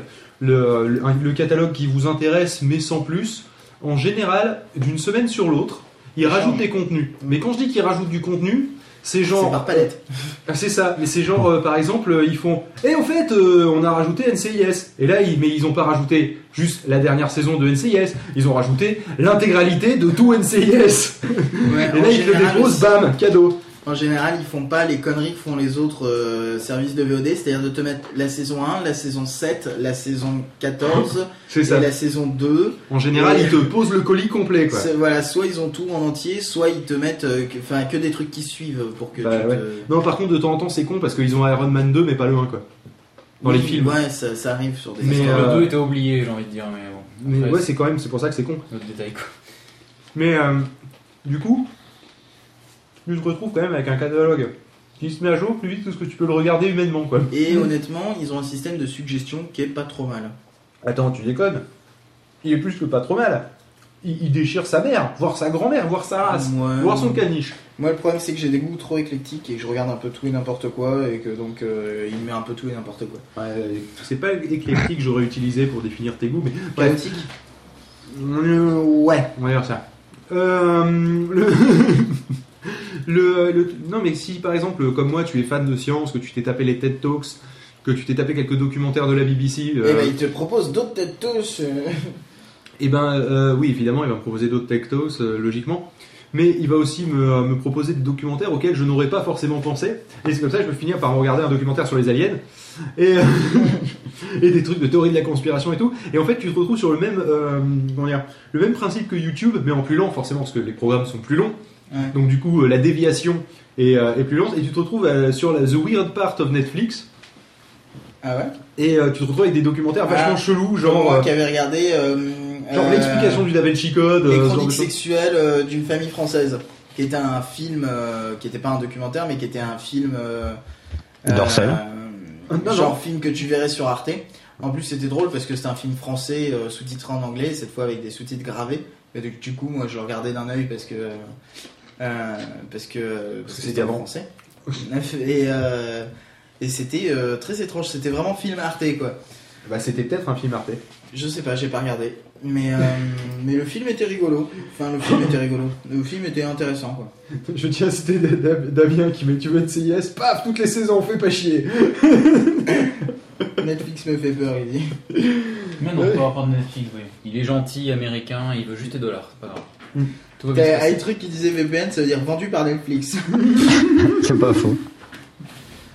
le, le catalogue qui vous intéresse, mais sans plus. En général, d'une semaine sur l'autre, ils rajoutent des contenus. Mais quand je dis qu'ils rajoutent du contenu, c'est genre. C'est par palette. Ah, c'est ça, mais c'est genre, euh, par exemple, euh, ils font Et en fait, euh, on a rajouté NCIS. Et là, ils, mais ils ont pas rajouté juste la dernière saison de NCIS, ils ont rajouté l'intégralité de tout NCIS. Ouais, Et là, ils te le déposent, bam, cadeau. En général, ils font pas les conneries que font les autres euh, services de VOD, c'est-à-dire de te mettre la saison 1, la saison 7, la saison 14 [laughs] C'est et ça. la saison 2. En général, Et- ils te posent le colis complet, quoi. Voilà, soit ils ont tout en entier, soit ils te mettent euh, que, enfin, que des trucs qui suivent pour que Bah, tu ouais. te... Non, par contre, de temps en temps, c'est con parce qu'ils ont Iron Man 2, mais pas le 1, quoi. Dans les films. Ouais, ça, ça arrive sur des Mais, euh, le 2 était oublié, j'ai envie de dire, mais bon. Mais ouais, c'est quand même, c'est pour ça que c'est con. c'est notre détail quoi. Mais euh, du coup, tu te retrouves quand même avec un catalogue qui se met à jour plus vite que ce que tu peux le regarder humainement, quoi. Et honnêtement, ils ont un système de suggestion qui est pas trop mal. Attends, tu déconnes Il est plus que pas trop mal. il, il déchire sa mère, voire sa grand-mère, voire sa race, Ouais. voire son caniche. Moi, le problème, c'est que j'ai des goûts trop éclectiques et que je regarde un peu tout et n'importe quoi et que donc euh, il met un peu tout et n'importe quoi. Ouais, c'est pas éclectique que j'aurais utilisé pour définir tes goûts, mais. Chaotique Euh, ouais, on va dire ça. Euh, le... [laughs] le, le- Non, mais si par exemple, comme moi, tu es fan de science, que tu t'es tapé les TED Talks, que tu t'es tapé quelques documentaires de la BBC, euh, ben, il te propose d'autres têtes tous. euh, eh ben euh, oui, évidemment, il va me proposer d'autres TED Talks, euh, logiquement. Mais il va aussi me, euh, me proposer des documentaires auxquels je n'aurais pas forcément pensé. Et c'est comme ça que je peux finir par regarder un documentaire sur les aliens. Et, euh, [laughs] et des trucs de théorie de la conspiration et tout. Et en fait, tu te retrouves sur le même, euh, dire, le même principe que YouTube, mais en plus lent, forcément, parce que les programmes sont plus longs. Ouais. Donc du coup, euh, la déviation est, euh, est plus lente. Et tu te retrouves euh, sur la The Weird Part of Netflix. Ah ouais? Et euh, tu te retrouves avec des documentaires vachement Ah. chelous, Genre, moi euh, qui avait regardé. euh, genre euh, l'explication du Da Vinci Code. Les euh, chroniques sexuelles euh, d'une famille française. Qui était un film, euh, qui était pas un documentaire, mais qui était un film. euh, Dorsal. euh, Non, genre non. film que tu verrais sur Arte. En plus, c'était drôle parce que c'était un film français euh, sous-titré en anglais, cette fois avec des sous-titres gravés. Et donc, du coup, moi, je le regardais d'un œil parce que. Euh, parce que. C'était avant. français. Et, euh, et c'était euh, très étrange. C'était vraiment film Arte, quoi. Bah, c'était peut-être un film Arte. Je sais pas, j'ai pas regardé. Mais, euh, [laughs] mais le film était rigolo. Enfin, le film était rigolo. Le film était intéressant, quoi. [laughs] Je tiens à citer Da- Da- Damien qui met tu veux de CIS, paf, toutes les saisons, fais pas chier. [laughs] Netflix me fait peur, il dit. Mais non, Ouais. on peut avoir de Netflix, oui. Il est gentil, américain, il veut juste des dollars, c'est pas grave. T'as un truc qui disait VPN, ça veut dire vendu par Netflix. [laughs] C'est pas faux.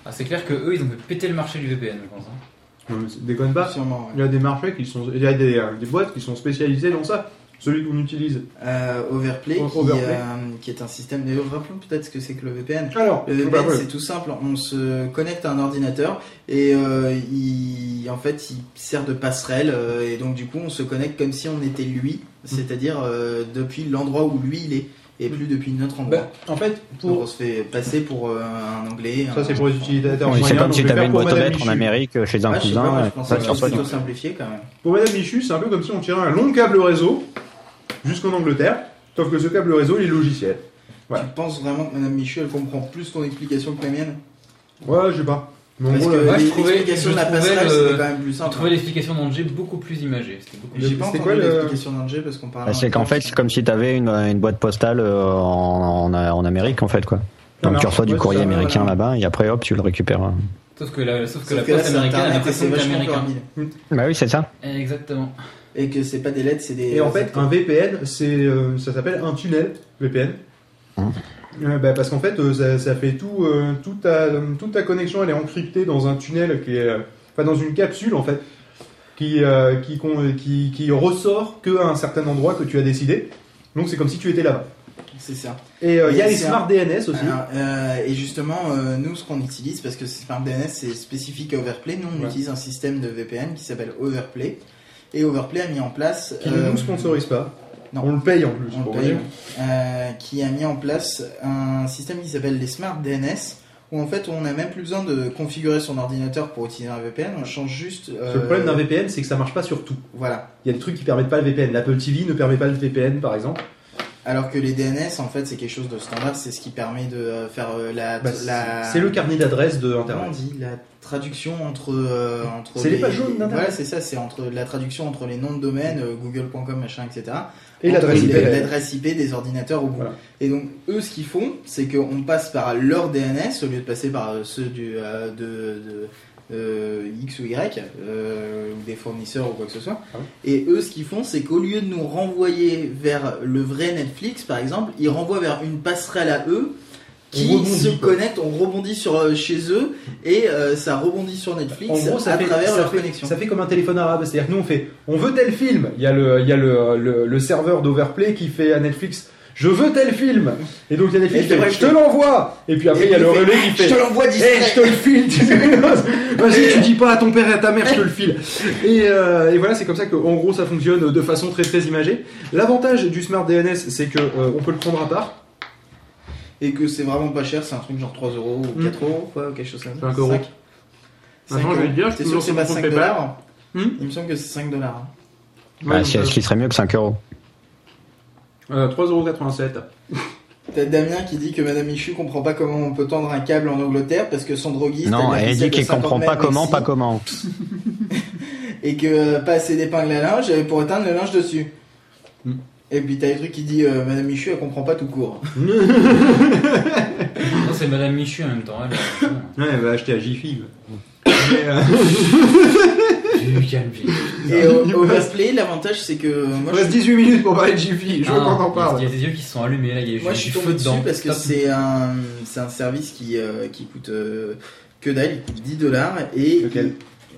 Ah, c'est clair que eux, ils ont fait péter le marché du VPN, je pense. hein. Non, mais c'est- déconne pas. Sûrement, Il y a des marchés qui sont, il y a des, euh, des boîtes qui sont spécialisées dans ça. Celui qu'on utilise. Euh, Overplay, O- qui, Overplay. euh, qui est un système de. Rappelons peut-être ce que c'est que le VPN. Alors, Le VPN, c'est tout simple. On se connecte à un ordinateur et euh, il, en fait, il sert de passerelle. euh, et donc, du coup, on se connecte comme si on était lui, c'est-à-dire euh, depuis l'endroit où lui il est et plus depuis notre endroit. Bah, en fait, Donc, on pour se fait passer pour euh, un anglais. ça, un- c'est pour les utilisateurs Oui, c'est comme si je vais t'avais faire une pour boîte aux Madame lettres en Michu. Amérique euh, chez un Ah, sais pas, cousin. je pense ça plutôt simplifié quand même. Pour Madame Michu, c'est un peu comme si on tirait un long câble réseau jusqu'en Angleterre. Sauf que ce câble réseau, il est logiciel. Ouais. Tu penses vraiment que Madame Michu elle comprend plus ton explication que la mienne? Ouais, je sais pas. Mais Parce que trouvais- l'explication de la trouvais passerelle le- c'était quand même plus J'ai simple. trouvé l'explication d'Angers beaucoup plus imagée. C'était beaucoup plus. Pas quoi, le- l'explication d'Angers parce qu'on parlait. Bah, c'est qu'en fait, c'est comme si t'avais une, une boîte postale euh, en, en, en Amérique, en fait, quoi. Donc tu reçois du courrier ça, américain voilà. là-bas et après hop tu le récupères. euh. Sauf que la, sauf que Sauf la là, poste américaine a et l'impression c'est américain. pyramide. Bah oui c'est ça. Exactement. Et que c'est pas des lettres, c'est des. Et en fait, un VPN, c'est, euh, ça s'appelle un tunnel VPN. Euh, bah, parce qu'en fait, euh, ça, ça fait tout, euh, toute, ta, toute ta connexion, elle est encryptée dans un tunnel qui est, euh, enfin dans une capsule en fait, qui, qui, con- qui, qui ressort que à un certain endroit que tu as décidé. Donc c'est comme si tu étais là-bas. C'est ça. Et euh, il y a les smart DNS aussi. Alors, euh, et justement, euh, nous, ce qu'on utilise, parce que Smart DNS c'est spécifique à Overplay, nous on Ouais. utilise un système de VPN qui s'appelle Overplay. Et Overplay a mis en place. qui ne nous sponsorise pas. Non. On le paye en plus. on pour le paye, dire. euh, qui a mis en place un système qui s'appelle les Smart DNS, où en fait on n'a même plus besoin de configurer son ordinateur pour utiliser un VPN, on change juste. Le euh, problème d'un VPN, c'est que ça marche pas sur tout. Voilà. Il y a des trucs qui permettent pas le VPN. L'Apple TV ne permet pas le VPN, par exemple. Alors que les DNS, en fait, c'est quelque chose de standard, c'est ce qui permet de euh, faire la. Bah, la... C'est le carnet d'adresse de Comment on Internet. dit? La traduction entre. euh, entre C'est les pages jaunes d'Internet. Voilà, c'est ça, c'est entre la traduction entre les noms de domaine, euh, google.com, machin, etc. Et l'adresse IP. l'adresse IP des ordinateurs au bout. Voilà. Et donc, eux, ce qu'ils font, c'est qu'on passe par leur DNS au lieu de passer par euh, ceux du, euh, de, de, euh, X ou Y, euh, ou des fournisseurs ou quoi que ce soit. Ah oui. Et eux, ce qu'ils font, c'est qu'au lieu de nous renvoyer vers le vrai Netflix, par exemple, ils renvoient vers une passerelle à eux qui rebondit, se quoi. connecte, on rebondit sur euh, chez eux et euh, ça rebondit sur Netflix En gros, ça à fait, travers ça leur fait- connexion. ça fait comme un téléphone arabe. C'est-à-dire que nous, on fait, on veut tel film. Il y a le, il y a le, le, le serveur d'Overplay qui fait à Netflix, je veux tel film. Et donc, il y a Netflix Et qui fait, je te l'envoie. Et puis après, il y a le relais qui Je fait, te l'envoie Eh, distrait. je te le file. Vas-y, tu dis pas à ton père et à ta mère, je te le file. Et, euh, et voilà, c'est comme ça qu'en gros, ça fonctionne de façon très très imagée. L'avantage du Smart DNS, c'est que euh, on peut le prendre à part. Et que c'est vraiment pas cher, c'est un truc genre 3 euros ou Mm. 4 euros, quoi, ou quelque chose comme ça. 5 euros. Maintenant, je vais te dire, je sûr que c'est pas mon 5 PayPal. dollars Hmm Il me semble que c'est 5 dollars. Bah, Ouais, c'est- donc, ce qui serait mieux que 5 euros. Euh, 3,87€. [laughs] T'as Damien qui dit que Madame Michu comprend pas comment on peut tendre un câble en Angleterre parce que son droguiste. Non, a elle dit qu'elle de 50 comprend pas comment, pas comment. [laughs] [laughs] Et que euh, pas assez d'épingles à linge euh, pour éteindre le linge dessus. Hmm. Et puis t'as des trucs qui dit euh, Madame Michu elle comprend pas tout court. Non, c'est Madame Michu en même temps. Elle, Ouais, elle va acheter à Jiffy. Mais, euh, Du calme, vite. Et au, l'avantage c'est que moi il je reste 18 minutes pour parler de Jiffy, je veux Ah, qu'on en il y a- parle. Il y a des yeux qui se sont allumés là. Il y a Moi, je suis tombé dessus dedans. parce que c'est un, c'est un service qui, euh, qui coûte euh, que dalle, il coûte 10 dollars et Lequel?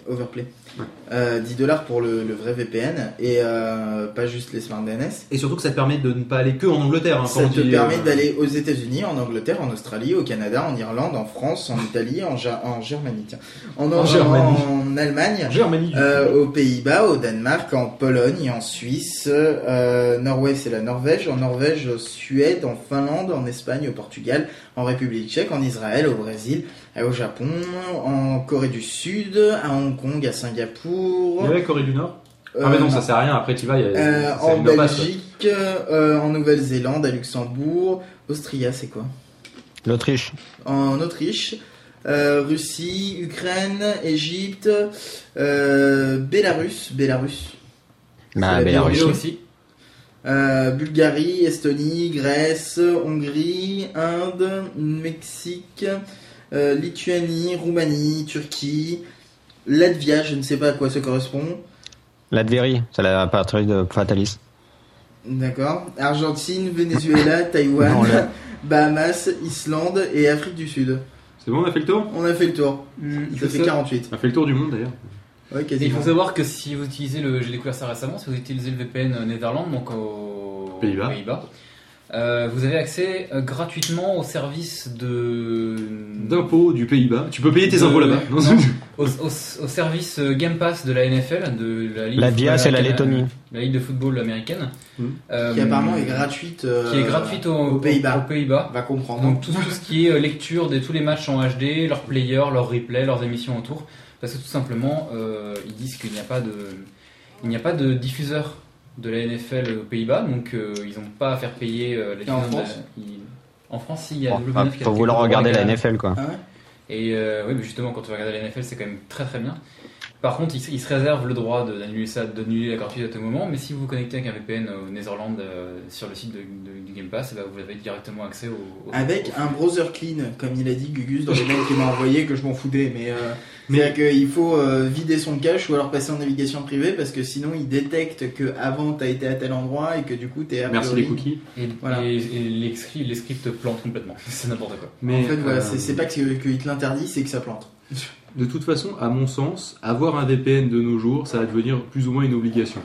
Overplay. Ouais. Euh, 10 dollars pour le, le vrai VPN et euh, pas juste les smart DNS. Et surtout que ça te permet de ne pas aller que en Angleterre. Hein, Ça quand te tu permet euh, d'aller aux États-Unis, en Angleterre, en Australie, au Canada, en Irlande, en France, en Italie, en, Ja- en Germanie, tiens. en, En Germanie. en Allemagne, en Germanie. euh, aux Pays-Bas, au Danemark, en Pologne, en Suisse, euh, Norvège c'est la Norvège, en Norvège, Suède, en Finlande, en Espagne, au Portugal, en République tchèque, en Israël, au Brésil, au Japon, en Corée du Sud, à Hong Kong, à Il Singapour. y avait Corée du Nord euh, Ah, mais non, ça sert à rien. Après, tu vas, il y a. euh, en. Belgique, euh, en Nouvelle-Zélande, à Luxembourg, Austria c'est quoi? L'Autriche. En Autriche, euh, Russie, Ukraine, Égypte, euh, Bélarus, Bélarus. Bah, la Bélarus. Biélorussie aussi. Euh, Bulgarie, Estonie, Grèce, Hongrie, Inde, Mexique, euh, Lituanie, Roumanie, Turquie, Latvia, je ne sais pas à quoi ça correspond. L'Advéry, c'est la patrie de Fatalis. D'accord. Argentine, Venezuela, [laughs] Taïwan, Non, là. Bahamas, Islande et Afrique du Sud. C'est bon, on a fait le tour? On a fait le tour. Il Ça fait sa- 48. On a fait le tour du monde d'ailleurs. Ouais, il faut savoir que si vous utilisez le, j'ai découvert ça récemment, si vous utilisez le VPN Netherlands, donc aux Pays-Bas. Euh, vous avez accès euh, gratuitement au service de D'impôts du Pays-Bas. Tu peux payer tes De- impôts là-bas. non. [laughs] au, au- au service euh, Game Pass de la NFL, de la ligue, La de VIA, football c'est la américaine, Lettonie. la ligue de football américaine. Euh, Qui apparemment est gratuite. euh, qui est gratuite au- aux Pays-Bas. aux Pays-Bas. Va comprendre. Donc tout, tout ce qui est lecture de tous les matchs en HD, leurs players, leurs replays, leurs émissions autour, parce que tout simplement euh, ils disent qu'il n'y a pas de, il n'y a pas de diffuseur de la NFL aux Pays-Bas, donc euh, ils n'ont pas à faire payer euh, les Et en France ils- En France, si, il y a W9 ah, qui a faut quelques vouloir regarder la. NFL, quoi. Ah ouais? Et euh, oui, mais justement, quand tu vas regarder la NFL, c'est quand même très très bien. Par contre, ils, ils se réservent le droit de- d'annuler ça, d'annuler la gratuité à tout moment. Mais si vous vous connectez avec un VPN au Netherlands euh, sur le site de- de- du Game Pass, eh ben, vous avez directement accès au. au- Avec au- un browser clean, comme il a dit Gugus dans les mails qu'il m'a [laughs] envoyé, que je m'en foutais, mais, euh, Mais- c'est-à-dire qu'il faut euh, vider son cache ou alors passer en navigation privée parce que sinon il détecte que avant t'as été à tel endroit et que du coup t'es a Merci les cookies. Et, Voilà. et- et les, scripts, les scripts plantent complètement. [laughs] c'est n'importe quoi. Mais En fait, voilà, euh, c'est c'est pas que- qu'il te l'interdit, c'est que ça plante. [laughs] de toute façon, à mon sens, avoir un VPN de nos jours, ça va devenir plus ou moins une obligation.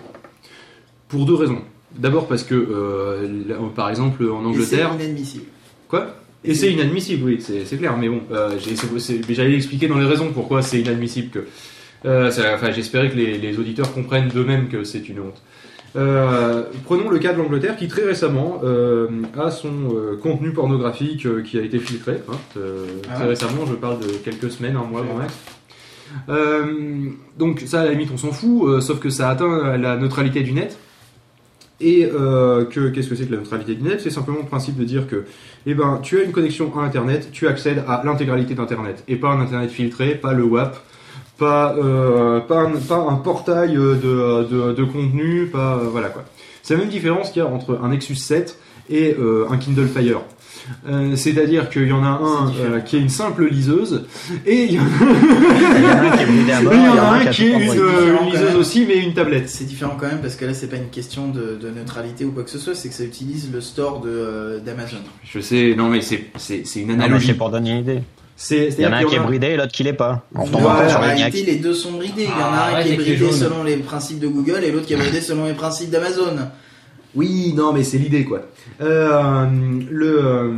Pour deux raisons. D'abord parce que, euh, là, par exemple, en Et Angleterre, c'est inadmissible. quoi? Et c'est inadmissible, oui, c'est clair. Mais bon, euh, j'allais expliquer dans les raisons pourquoi c'est inadmissible. Que, euh, enfin, j'espérais que les, les auditeurs comprennent d'eux-mêmes que c'est une honte. Euh, prenons le cas de l'Angleterre qui très récemment euh, a son euh, contenu pornographique qui a été filtré. hein. Ah très récemment, je parle de quelques semaines, un mois, grand max. Donc ça, à la limite, on s'en fout, sauf que ça atteint la neutralité du net. Et que qu'est-ce que c'est que la neutralité du net? C'est simplement le principe de dire que, eh ben, tu as une connexion à Internet, tu accèdes à l'intégralité d'Internet, et pas un Internet filtré, pas le WAP, pas euh, pas, un, pas un portail de, de, de contenu, pas euh, voilà quoi. C'est la même différence qu'il y a entre un Nexus 7 et euh, un Kindle Fire. Euh, C'est-à-dire qu'il y en a un euh, qui est une simple liseuse et il y en a, un qui est [laughs] tout une liseuse aussi mais une tablette. C'est différent quand même parce que là c'est pas une question de, de neutralité ou quoi que ce soit, c'est que ça utilise le store de, euh, d'Amazon. Je sais, non mais c'est c'est c'est une Non, analogie. c'est pour donner une idée. C'est Il y en a un qui est bridé et l'autre qui l'est pas. En réalité, les deux sont bridés. Il y en a Ah, un qui est bridé selon les principes de Google et l'autre qui est bridé selon les principes d'Amazon. Oui, non, mais c'est l'idée, quoi. Euh, le, euh,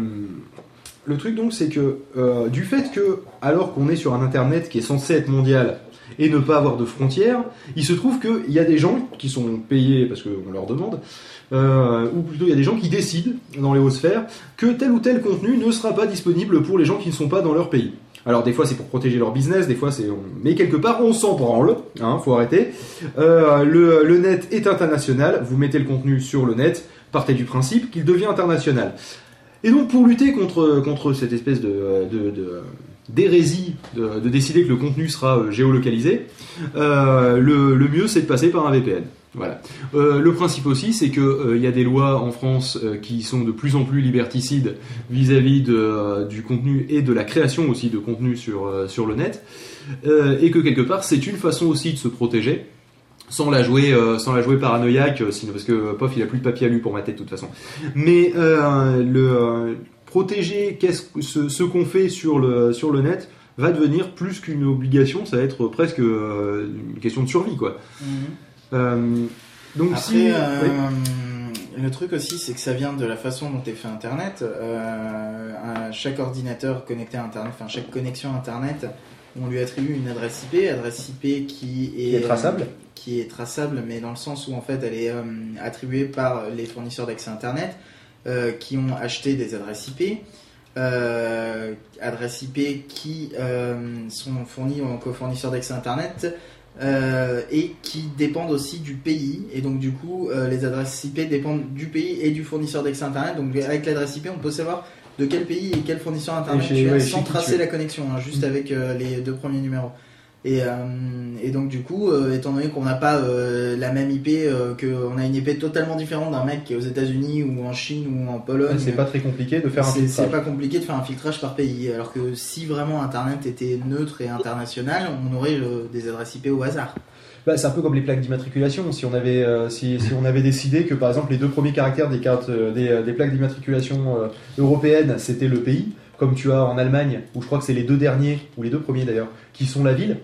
le truc, donc, c'est que euh, du fait que, alors qu'on est sur un Internet qui est censé être mondial et ne pas avoir de frontières, il se trouve qu'il y a des gens qui sont payés parce qu'on leur demande, euh, ou plutôt il y a des gens qui décident dans les hautes sphères que tel ou tel contenu ne sera pas disponible pour les gens qui ne sont pas dans leur pays. Alors des fois c'est pour protéger leur business, des fois c'est... Mais quelque part on s'en branle, hein, faut arrêter. Euh, le, net est international, vous mettez le contenu sur le net, partait du principe qu'il devient international. Et donc pour lutter contre, contre cette espèce de- d'hérésie de, de décider que le contenu sera euh, géolocalisé, euh, le, mieux c'est de passer par un VPN. Voilà. Euh, le principe aussi, c'est que euh, y a des lois en France qui sont de plus en plus liberticides vis-à-vis du contenu et de la création aussi de contenu sur, le net, et que quelque part c'est une façon aussi de se protéger sans la jouer sans la jouer paranoïaque parce que pof il a plus de papier à lui pour ma tête de toute façon mais le protéger ce, ce qu'on fait sur le sur le net va devenir plus qu'une obligation ça va être presque euh, une question de survie quoi Euh, donc Après, si euh, oui. le truc aussi, c'est que ça vient de la façon dont est fait Internet. Euh, à chaque ordinateur connecté à Internet, enfin chaque connexion Internet, on lui attribue une adresse IP, adresse IP qui est, Qui est traçable. euh, qui est traçable, mais dans le sens où en fait elle est euh, attribuée par les fournisseurs d'accès Internet euh, qui ont acheté des adresses IP. Euh, adresses IP qui euh, sont fournies aux fournisseurs d'accès Internet et qui dépendent aussi du pays. Et donc, du coup, les adresses IP dépendent du pays et du fournisseur d'accès Internet. Donc, avec l'adresse IP, on peut savoir de quel pays et quel fournisseur Internet tu as ouais, chez sans tracer la connexion, hein, juste Mm. avec les deux premiers numéros. Et, euh, et donc, du coup, euh, étant donné qu'on n'a pas euh, la même IP, qu'on a une IP totalement différente d'un mec qui est aux États-Unis ou en Chine ou en Pologne. c'est pas très compliqué de faire un filtrage. C'est pas compliqué de faire un filtrage par pays. Alors que si vraiment Internet était neutre et international, on aurait des adresses IP au hasard. Bah, c'est un peu comme les plaques d'immatriculation. Si on avait, euh, si, si on avait décidé que par exemple les deux premiers caractères des cartes, euh, des, des plaques d'immatriculation euh, européennes, c'était le pays, comme tu as en Allemagne, où je crois que c'est les deux derniers ou les deux premiers d'ailleurs, qui sont la ville.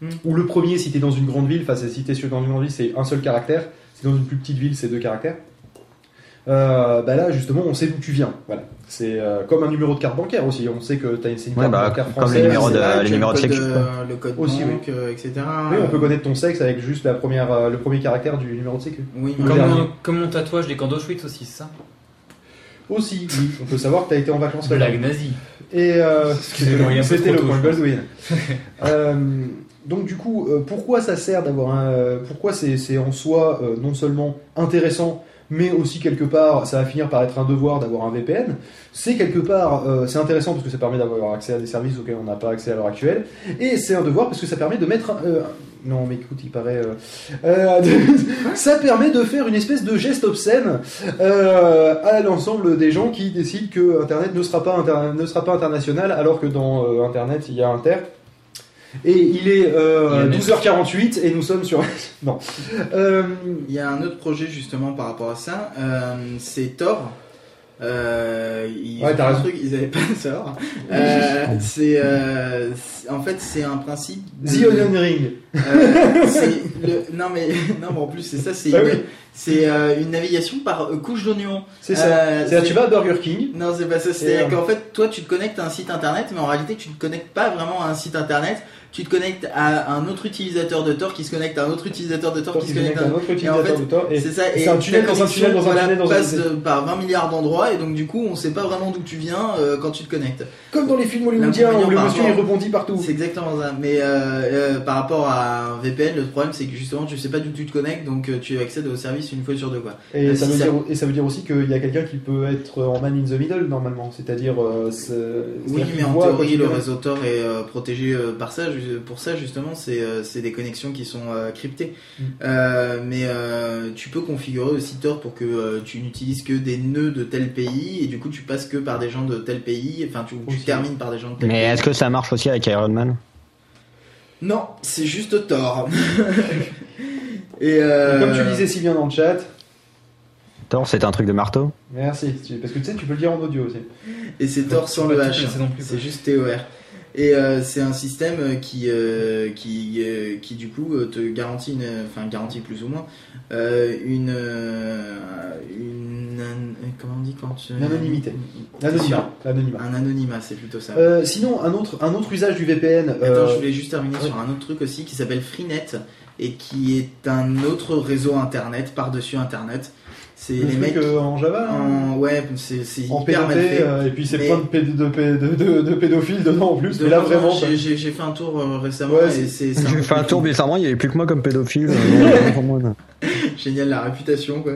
Mm. Ou le premier, si t'es dans une grande ville, enfin si t'es sur- dans une grande ville, c'est un seul caractère. Si t'es dans une plus petite ville, c'est deux caractères. Euh, bah là justement, on sait d'où tu viens. Voilà. C'est euh, comme un numéro de carte bancaire aussi. On sait que t'as une, c'est une Ouais, carte bah, bancaire comme française. les numéros de- les numéros de le code, sécu, euh, le code Aussi, banque, euh, etc. Oui, on peut connaître ton sexe avec juste la première, euh, le premier caractère du numéro de sécu. Oui, Comme, mon- comme mon tatouage des camps d'Auschwitz aussi, c'est ça? Aussi, oui. On peut savoir que tu as été en vacances là-bas. Blague nazie. Et euh, c'était le point. Goldwyn. [laughs] Euh, donc du coup, euh, pourquoi ça sert d'avoir un, euh, pourquoi c'est en soi euh, non seulement intéressant, mais aussi quelque part, ça va finir par être un devoir d'avoir un VPN. C'est quelque part, euh, c'est intéressant parce que ça permet d'avoir accès à des services auxquels on n'a pas accès à l'heure actuelle, et c'est un devoir parce que ça permet de mettre, euh, non mais écoute, il paraît, euh, euh, de- [laughs] ça permet de faire une espèce de geste obscène euh, à l'ensemble des gens qui décident que Internet ne sera pas, inter- ne sera pas international alors que dans euh, Internet il y a Inter. Et il est euh, Il y a 12h48 et nous sommes sur... [laughs] non. Euh, Il y a un autre projet justement par rapport à ça, euh, c'est Tor. Euh, ils, Ouais, un truc, ils avaient pas Tor. [laughs] Euh, c'est euh, en fait c'est un principe. de- The Onion Ring. Euh, le- non mais [laughs] non mais en plus c'est ça c'est Ah oui. C'est euh, une navigation par euh, couche d'oignon. C'est ça. Euh, c'est- tu vas à Burger King. Non, c'est pas ça. C'est-à-dire euh, qu'en fait, toi, tu te connectes à un site internet, mais en réalité, tu ne te connectes pas vraiment à un site internet. Tu te connectes à un autre utilisateur de Tor qui se connecte à un autre utilisateur de Tor qui qui se connecte à un autre en utilisateur fait, de Tor. C'est ça. c'est Et un tunnel dans un tunnel dans un tunnel dans passe par 20 milliards d'endroits, et donc du coup, on sait pas vraiment d'où tu viens euh, quand tu te connectes. comme dans les films hollywoodiens où le monsieur il rebondit partout. C'est exactement ça. Mais par rapport à un VPN, le problème, c'est que justement, tu sais pas d'où tu te connectes, donc tu accèdes au service une fois sur deux, quoi. Et Euh, ça, si veut ça- dire, et ça veut dire aussi qu'il y a quelqu'un qui peut être en man in the middle normalement, c'est-à-dire. euh, c'est- Oui, mais en théorie, le réseau Tor est euh, protégé euh, par ça. Pour ça, justement, c'est euh, c'est des connexions qui sont euh, cryptées. Mm. Euh, mais euh, tu peux configurer aussi Tor pour que euh, tu n'utilises que des nœuds de tel pays et du coup, tu passes que par des gens de tel pays. Enfin, tu, termines par des gens de tel Mais pays. est-ce que ça marche aussi avec Iron Man? Non, c'est juste Tor. [laughs] et euh, Comme tu disais si bien dans le chat, Thor, c'est un truc de marteau merci, parce que tu sais, tu peux le dire en audio aussi. Et c'est Tor sans le H. plus, C'est juste TOR. Et euh, c'est un système euh, qui, euh, qui, euh, qui du coup te garantit, une, enfin garantit plus ou moins, euh, une, une, an- comment on dit quand tu... Une anonymité. L'anonymat. L'anonymat. Un anonymat, c'est plutôt ça. Euh, sinon, un autre, un autre usage du VPN. Attends, euh, je voulais juste terminer sur un autre truc aussi qui s'appelle Freenet et qui est un autre réseau internet par-dessus internet. C'est le les mecs euh, en Java, là, en ouais, c'est hyper mal P2P, fait. euh, et puis c'est Mais- plein de, de, de, de- de pédophiles dedans en plus, De mais là vraiment. j'ai- fait un tour euh, récemment Ouais, J'ai fait un tour bizarrement, il n'y avait plus que moi comme pédophile. [laughs] euh. Génial la réputation quoi.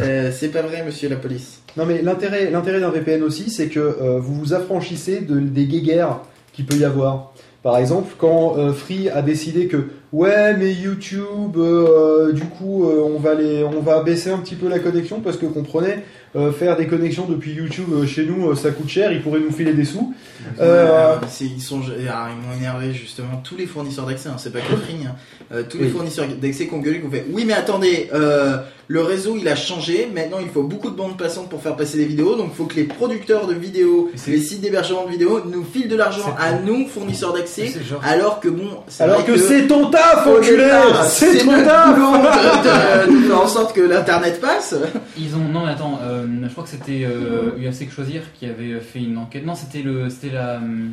Euh, c'est pas vrai, monsieur la police. Non mais l'intérêt, l'intérêt d'un VPN aussi, c'est que euh, vous vous affranchissez de, des guéguerres qu'il peut y avoir. Par exemple, quand euh, Free a décidé que ouais mais YouTube, euh, du coup euh, on va les, on va baisser un petit peu la connexion parce que comprenez, euh, faire des connexions depuis YouTube euh, chez nous euh, ça coûte cher, ils pourraient nous filer des sous. Euh, ils sont, ah, ils m'ont énervé justement tous les fournisseurs d'accès, hein, c'est pas que Free, [laughs] hein. Tous les Oui. fournisseurs d'accès qui ont gueulé, qui ont fait oui mais attendez, euh, le réseau il a changé, maintenant il faut beaucoup de bandes passantes pour faire passer des vidéos, donc il faut que les producteurs de vidéos, les sites d'hébergement de vidéos nous filent de l'argent à nous fournisseurs d'accès, alors que bon, c'est alors que, c'est ton taf, enculé, c'est ton taf. de, de- de [laughs] faire en sorte que l'internet passe. Ils ont non mais attends, euh, je crois que c'était euh, UFC que choisir qui avait fait une enquête. Non, c'était le c'était la hum,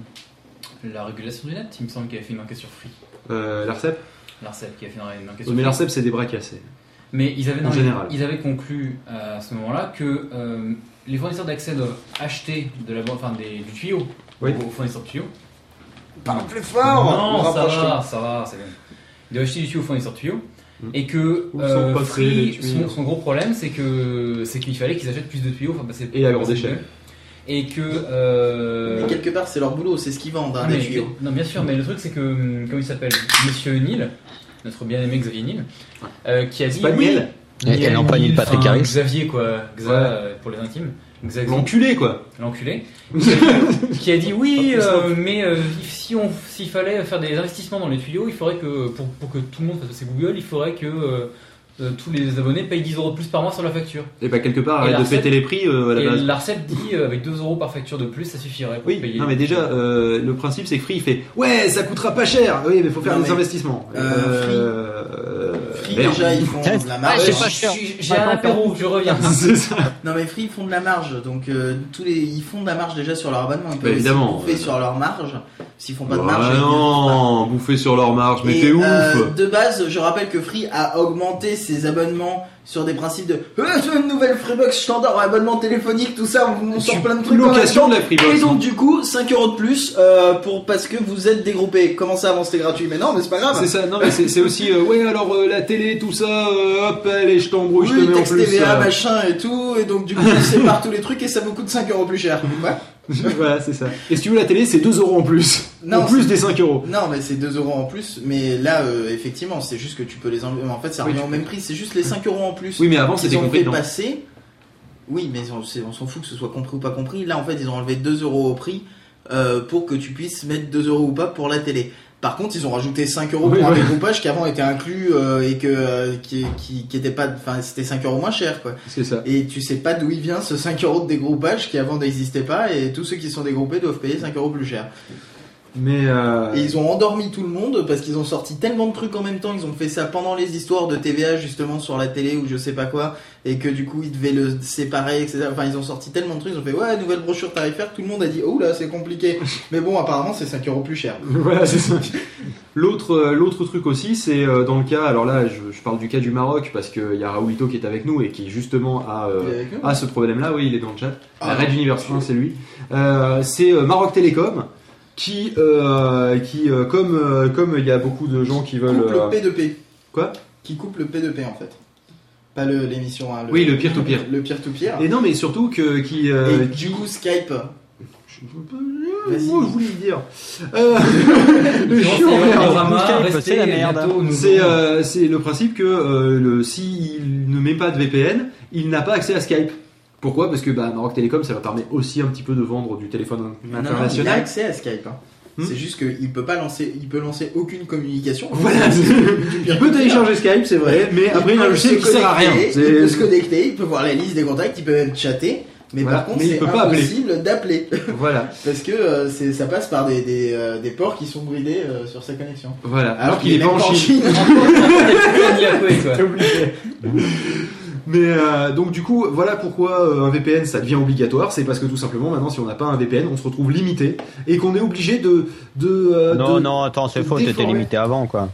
la régulation du net. Il me semble qu'il avait fait une enquête sur Free. Euh, L'Arcep L'Arcep qui a fait une enquête Oui, sur Mais Free. l'Arcep c'est des bras cassés. Mais ils avaient, En non, général. ils avaient conclu euh, à ce moment-là que euh, les fournisseurs d'accès doivent acheter de la, enfin, des, du tuyau Oui. aux fournisseurs de tuyaux. Parle plus fort. non, ça va, ça va, c'est bon. Doivent acheter du tuyau aux fournisseurs de tuyaux. Mm. Et que euh, pas Free, les son, son gros problème, c'est que c'est qu'il fallait qu'ils achètent plus de tuyaux, enfin, passer Et à grande échelle. Et que euh, Mais quelque part c'est leur boulot, c'est ce qu'ils vendent, hein, mais- des tuyaux. non, bien sûr, mais le truc c'est que, hum, comment il s'appelle? Monsieur Nil, notre bien-aimé Xavier Nil, euh, qui a dit pas oui, Niel Et, et non pas Neil Patrick enfin, Harris. Xavier quoi, Xa Ouais. euh, pour les intimes. L'enculé quoi. l'enculé, qui, a dit- qui a dit oui, euh, mais euh, si on, s'il fallait faire des investissements dans les tuyaux, il faudrait que pour, pour que tout le monde fasse Google, il faudrait que euh, tous les abonnés payent 10 euros de plus par mois sur la facture. Et bah quelque part arrête de péter les prix à la Et base. l'Arcep dit avec 2 euros par facture de plus, ça suffirait pour Oui, payer. non mais déjà, le principe c'est que Free il fait Ouais, ça coûtera pas cher Oui, mais faut faire Non, des investissements. Free- Free merde. déjà ils font de la marge. C'est pas cher. J'ai- J'ai un apéro, je reviens. [laughs] C'est ça. Non mais Free ils font de la marge, donc euh, tous les ils font de la marge déjà sur leur abonnement. Ils Bah, peuvent aussi évidemment. bouffer sur leur marge. S'ils font pas de marge, non, bouffer sur leur marge, mais t'es ouf euh, De base, je rappelle que Free a augmenté ses abonnements sur des principes de euh, c'est une nouvelle Freebox standard, abonnement téléphonique, tout ça, on, on sort plein de trucs. Location de la Freebox. Et donc du coup, 5 euros de plus euh, pour parce que vous êtes dégroupé. Comment ça avant c'était gratuit? Mais non, mais c'est pas grave. C'est ça, non mais c'est c'est aussi, euh, ouais alors euh, la télé, tout ça, euh, hop, allez, je t'embrouille, je te Oui, mets en plus. TVA, machin et tout, et donc du coup, [laughs] je sépare tous les trucs et ça vous coûte 5 euros plus cher. Ouais. [laughs] voilà, c'est ça. Et si tu veux la télé, c'est 2 euros en plus. Non, en plus des 5 euros. Non, mais c'est 2 euros en plus, mais là, euh, effectivement, c'est juste que tu peux les enlever. En fait, ça revient au même prix, c'est juste les 5 euros en plus. Oui, mais avant c'était ont compris fait dedans. passer. Oui, mais on s'en fout que ce soit compris ou pas compris. Là, en fait, ils ont enlevé 2 euros au prix euh, pour que tu puisses mettre 2 euros ou pas pour la télé. Par contre, ils ont rajouté 5 euros Oui, pour un ouais. dégroupage qui avant était inclus euh, et que euh, qui, qui, qui était pas, enfin, c'était 5 euros moins cher, quoi. C'est ça. Et tu sais pas d'où il vient ce 5 euros de dégroupage qui avant n'existait pas et tous ceux qui sont dégroupés doivent payer 5 euros plus cher. Mais euh, Et ils ont endormi tout le monde parce qu'ils ont sorti tellement de trucs en même temps. Ils ont fait ça pendant les histoires de TVA justement sur la télé ou je sais pas quoi. Et que du coup ils devaient le séparer, etc. Enfin ils ont sorti tellement de trucs. Ils ont fait ouais, nouvelle brochure tarifaire. Tout le monde a dit oh là c'est compliqué. [laughs] Mais bon, apparemment c'est 5 euros plus cher. [laughs] Voilà, c'est ça. L'autre, euh, l'autre truc aussi, c'est euh, dans le cas. Alors là, je, je parle du cas du Maroc parce qu'il y a Raoulito qui est avec nous et qui justement a, euh, ce problème-là. Oui, il est dans le chat. Ah, La Red Universe 1, c'est lui. Euh, c'est Maroc Télécom qui, euh, qui euh, comme euh, comme il y a beaucoup de gens qui veulent. Coupe le P2P. Quoi? Qui coupe le P2P en fait. Pas le- l'émission. Hein, Oui, le peer-to-peer. Le peer-to-peer. Et non, mais surtout que qui. euh, Et qui- du coup Skype. Moi, je voulais le dire. Euh, [laughs] le chiant, c'est merde. La merde. C'est euh, le principe que euh, le, s'il ne met pas de VPN, il n'a pas accès à Skype. Pourquoi? Parce que bah, Maroc Télécom, ça leur permet aussi un petit peu de vendre du téléphone Non, non, il a international. accès à Skype. hein. Hmm. C'est juste qu'il peut pas lancer, il peut lancer aucune communication. Voilà, [laughs] il peut télécharger Skype, c'est vrai, mais après il a un logiciel qui sert à rien. Il peut se connecter, il peut voir la liste des contacts, il peut même chatter. Mais Voilà, par contre, c'est impossible d'appeler. [laughs] Voilà, Parce que euh, c'est- ça passe par des, des, euh, des ports qui sont bridés euh, sur sa connexion. voilà. Alors, qu'il est pas en Chine. [laughs] Il Mais euh, donc du coup, voilà pourquoi euh, un VPN ça devient obligatoire, c'est parce que tout simplement maintenant si on n'a pas un VPN, on se retrouve limité et qu'on est obligé de de euh, Non, de- non, attends, c'est faux, t'étais limité avant, quoi.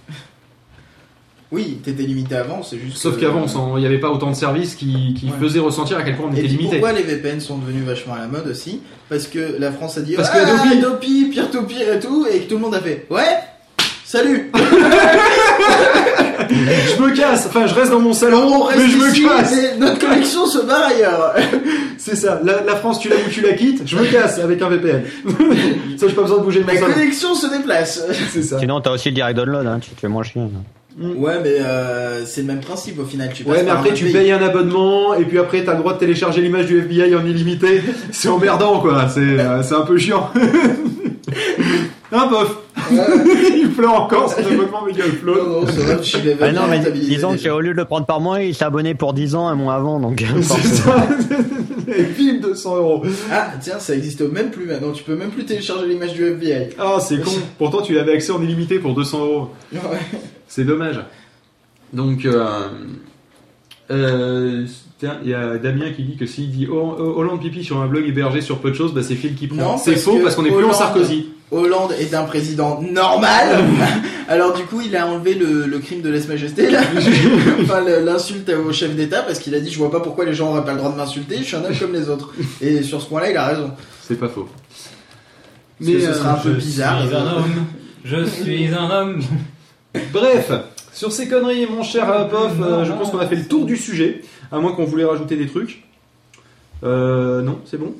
Oui, t'étais limité avant, c'est juste. Sauf qu'avant, il n'y avait pas autant de services qui, qui Ouais. faisaient ressentir à quel point on Et était limité. pourquoi les VPN sont devenus vachement à la mode aussi? Parce que la France a dit Parce ah, que Adopi- Adopi, peer-to-peer et tout, et que tout le monde a fait ouais, salut [laughs] je me casse. Enfin, je reste dans mon salon, mais je me casse. mais notre connexion se barre ailleurs. [laughs] C'est ça. La, la France, tu la ou tu la quittes. Je me casse avec un VPN. [laughs] ça, j'ai pas besoin de bouger de mon La connexion se déplace. C'est ça. Sinon, t'as aussi le direct download, hein, tu te fais moins chier. Ouais, mais euh, c'est le même principe au final. Tu passes Ouais, mais après tu pays. payes un abonnement et puis après t'as le droit de télécharger l'image du FBI en illimité. [laughs] C'est emmerdant quoi. C'est euh, c'est un peu chiant. [laughs] Un bof. [laughs] il pleure encore son abonnement méga Non, upload. non, ça va, je suis level Ah non, mais disons qu'au lieu de le prendre par mois, il s'est abonné pour 10 ans, un mois avant, donc C'est ça. [laughs] Et bim 200 euros. Ah, tiens, ça existe même plus maintenant. Tu peux même plus télécharger l'image du FBI. Ah c'est con. Pourtant tu avais accès en illimité pour 200 euros. Ouais. C'est dommage. Donc, euh, euh, il y a Damien qui dit que s'il dit Ho- Hollande pipi sur un blog hébergé sur peu de choses, bah c'est Phil qui prend. Non, C'est faux parce qu'on est plus en Sarkozy. Hollande est un président normal. [laughs] Alors du coup, il a enlevé le, le crime de lèse-majesté, là. [laughs] enfin, le- l'insulte au chef d'État, parce qu'il a dit, je vois pas pourquoi les gens auraient pas le droit de m'insulter. Je suis un homme comme les autres. [laughs] Et sur ce point-là, il a raison. C'est pas faux. Parce que ce euh, sera un peu Je bizarre. suis un homme. Je suis un homme. Bref, sur ces conneries, mon cher Pof, euh, je pense qu'on a fait le tour du sujet, à moins qu'on voulait rajouter des trucs. Euh, non, c'est bon.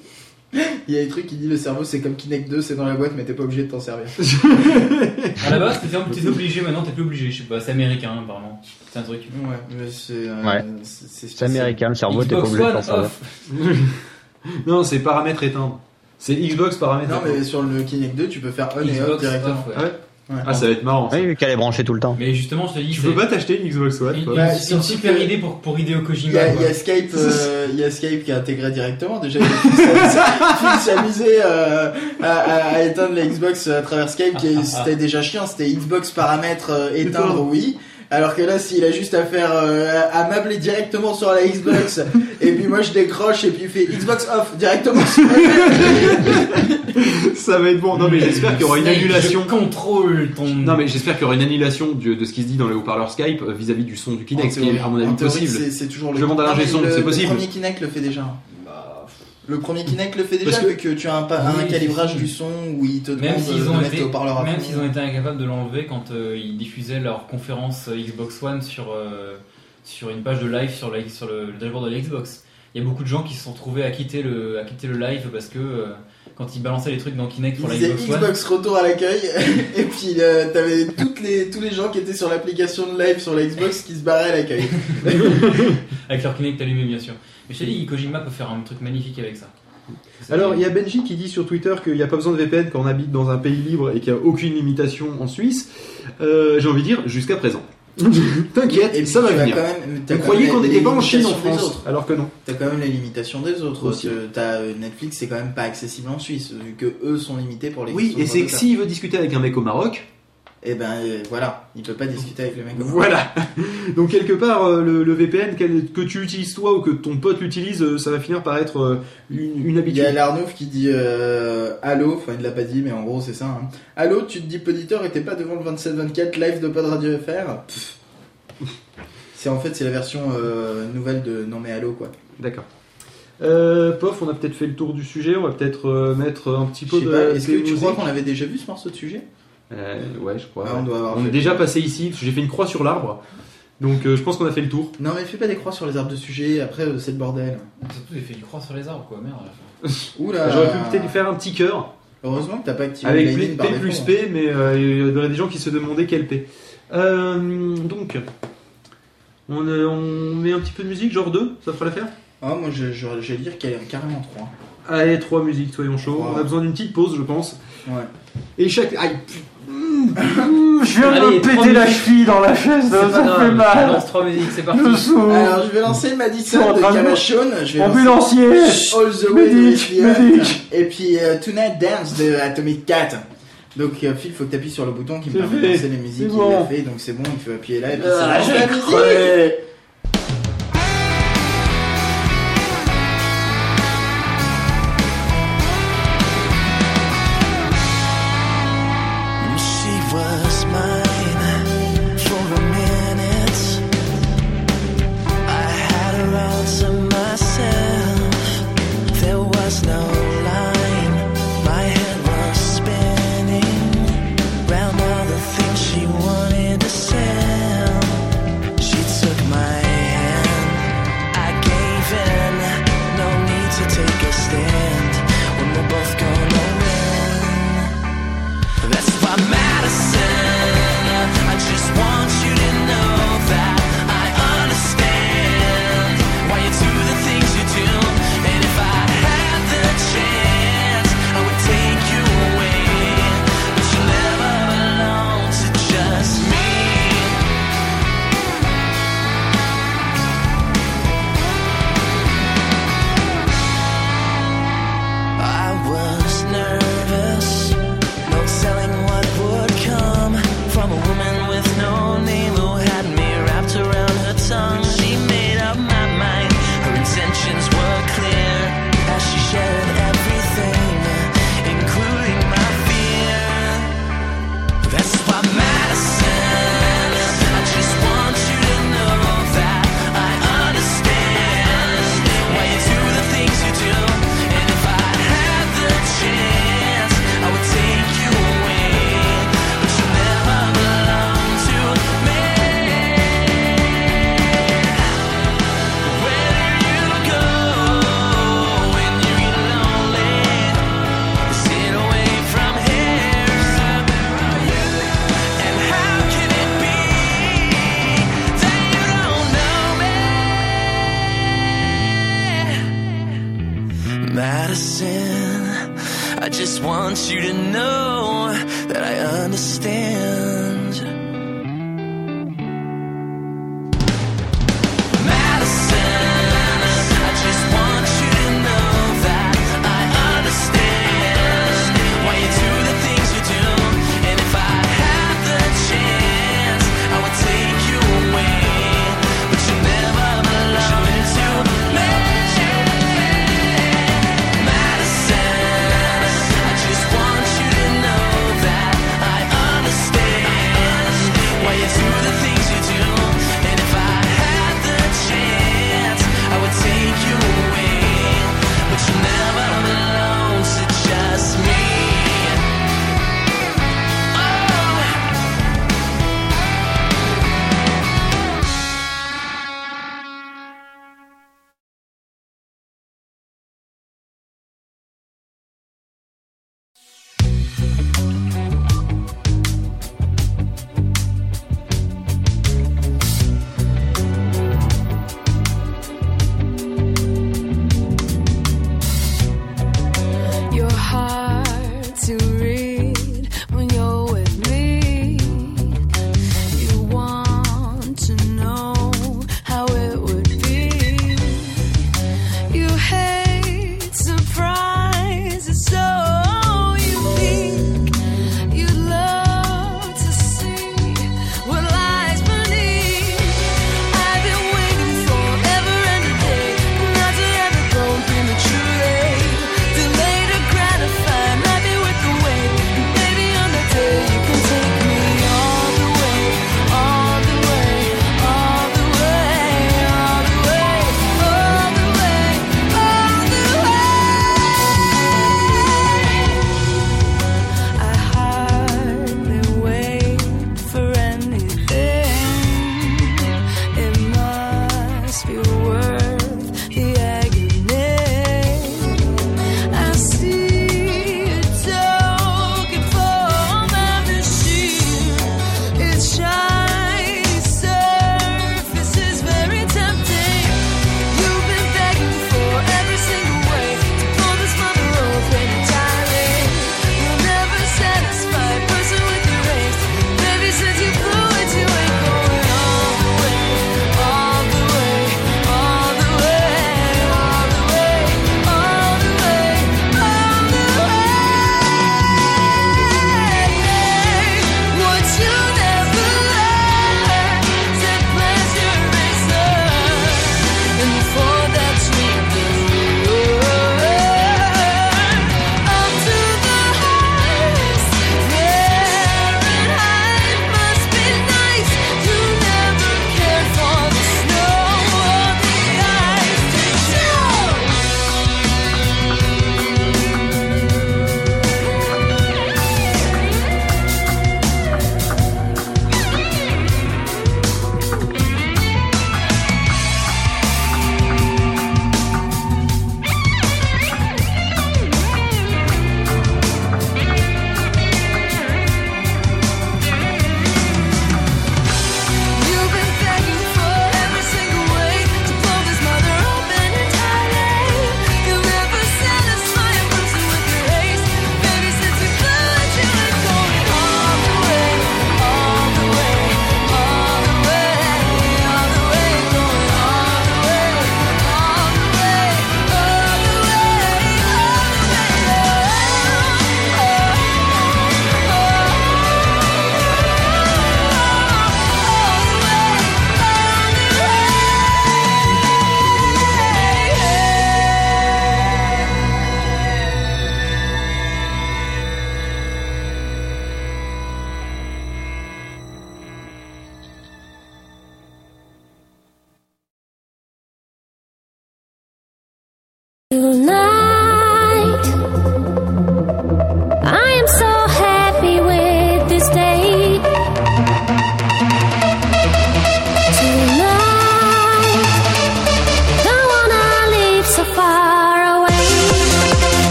Il y a des trucs qui dit le cerveau c'est comme Kinect 2, c'est dans la boîte, mais t'es pas obligé de t'en servir. [laughs] À la base, t'étais obligé, maintenant t'es plus obligé. Je sais pas, c'est américain apparemment. C'est un truc. Ouais, mais c'est. euh, Ouais. c'est- américain, le cerveau, t'es pas obligé de t'en servir. [laughs] Non, c'est paramètres éteindre. C'est Xbox paramètres Non, mais sur le Kinect 2, tu peux faire on et off directement. off, ouais. Ah ouais Ouais. Ah, ça va être marrant. ça. Oui, vu qu'elle est branchée tout le temps. Mais justement, je te dis, Tu c'est peux pas t'acheter une Xbox One, une, une- Bah, une surtout super que- idée pour, pour Hideo Il Kojima. y, a, quoi. il y a Skype, euh, il y a Skype qui est intégré directement. Déjà, il faut [laughs] s'amuser euh, à, à- à éteindre la Xbox à travers Skype, qui [laughs] c'était déjà chiant. C'était Xbox paramètres euh, éteindre, oui. Alors que là, s'il a juste à faire euh, à m'appeler directement sur la Xbox, [laughs] et puis moi je décroche et puis il fait Xbox off directement. Sur [laughs] ça va être bon. Non, mais j'espère qu'il y aura une annulation. Je contrôle ton. Non, mais j'espère qu'il y aura une annulation de ce qui se dit dans les haut-parleurs Skype euh, vis-à-vis du son du Kinect, ce qui est à mon avis possible. c'est- toujours le. Je demande à l'ingé son, c'est possible. Le premier Kinect le fait déjà. Le premier Kinect le fait déjà Parce que- vu que tu as un, pa- un calibrage du son où il te demande Même s'ils de ont mettre été, au parleur à même s'ils ont été incapables de l'enlever quand euh, ils diffusaient leur conférence euh, Xbox One sur euh, sur une page de live sur la sur le, le dashboard de la Xbox. Il y a beaucoup de gens qui se sont trouvés à quitter le à quitter le live parce que euh, quand ils balançaient les trucs dans Kinect pour la Xbox One, Xbox retour à l'accueil [laughs] et puis euh, t'avais toutes les tous les gens qui étaient sur l'application de live sur la Xbox qui se barraient à l'accueil. [laughs] avec leur Kinect allumé bien sûr. Mais je t'ai dit, Kojima peut faire un truc magnifique avec ça. Alors, il y a Benji qui dit sur Twitter qu'il n'y a pas besoin de VPN quand on habite dans un pays libre et qu'il n'y a aucune limitation en Suisse. Euh, J'ai envie de dire, jusqu'à présent. [laughs] T'inquiète, ça va as venir. quand même. t'as Vous croyez qu'on n'était pas en Chine en France autres. Alors que non. T'as quand même les limitations des autres. Aussi. Euh, T'as euh, Netflix, c'est quand même pas accessible en Suisse vu que eux sont limités pour les. Oui, et c'est que s'il veut discuter avec un mec au Maroc, Et ben euh, voilà, il peut pas discuter avec le mec. voilà. [laughs] Donc quelque part, euh, le, le VPN, que tu utilises toi ou que ton pote l'utilise, euh, ça va finir par être une, une Il y habitude. a Larnouf qui dit euh, Allô, enfin il l'a pas dit, mais en gros c'est ça. Hein. Allô, tu te dis poditeur et t'es pas devant le 27-24 live de Pod Radio FR. C'est en fait c'est la version euh, nouvelle de Non mais Allô quoi. D'accord. Euh, Pof, on a peut-être fait le tour du sujet, on va peut-être mettre un petit peu de. est-ce que tu crois qu'on avait déjà vu ce morceau de sujet? Ouais, je crois. Ah, on doit avoir on fait est déjà passé ici, j'ai fait une croix sur l'arbre. Donc euh, je pense qu'on a fait le tour. Non mais fais pas des croix sur les arbres de sujet, après euh, c'est le bordel. Surtout, j'ai fait du croix sur les arbres quoi, merde. [laughs] Oula J'aurais pu peut-être lui faire un petit cœur Heureusement que t'as pas activé avec le P, plus. P, mais euh, il y aurait des gens qui se demandaient quel P. Euh, donc, on, euh, on met un petit peu de musique, genre 2, ça fera l'affaire? Ah moi je- je- j'allais dire qu'il y a carrément 3. Allez, 3 musiques, soyons chauds. On a besoin d'une petite pause, je pense. Ouais. Et chaque. Aïe Je viens Allez, trois musiques. cheville dans la chaise, pas grave, on lance trois musiques, c'est parti. Alors je vais lancer Madison de train de- Camachone, je vais lancer Ambulancier All the Way de Medic. Medic. Et puis euh, Tonight Dance de Atomic Cat. Donc euh, Phil, faut que t'appuies sur le bouton qui me permet de fait. lancer les musiques. Il bon. l'a fait, donc c'est bon, il faut appuyer là et puis Ah, c'est j'ai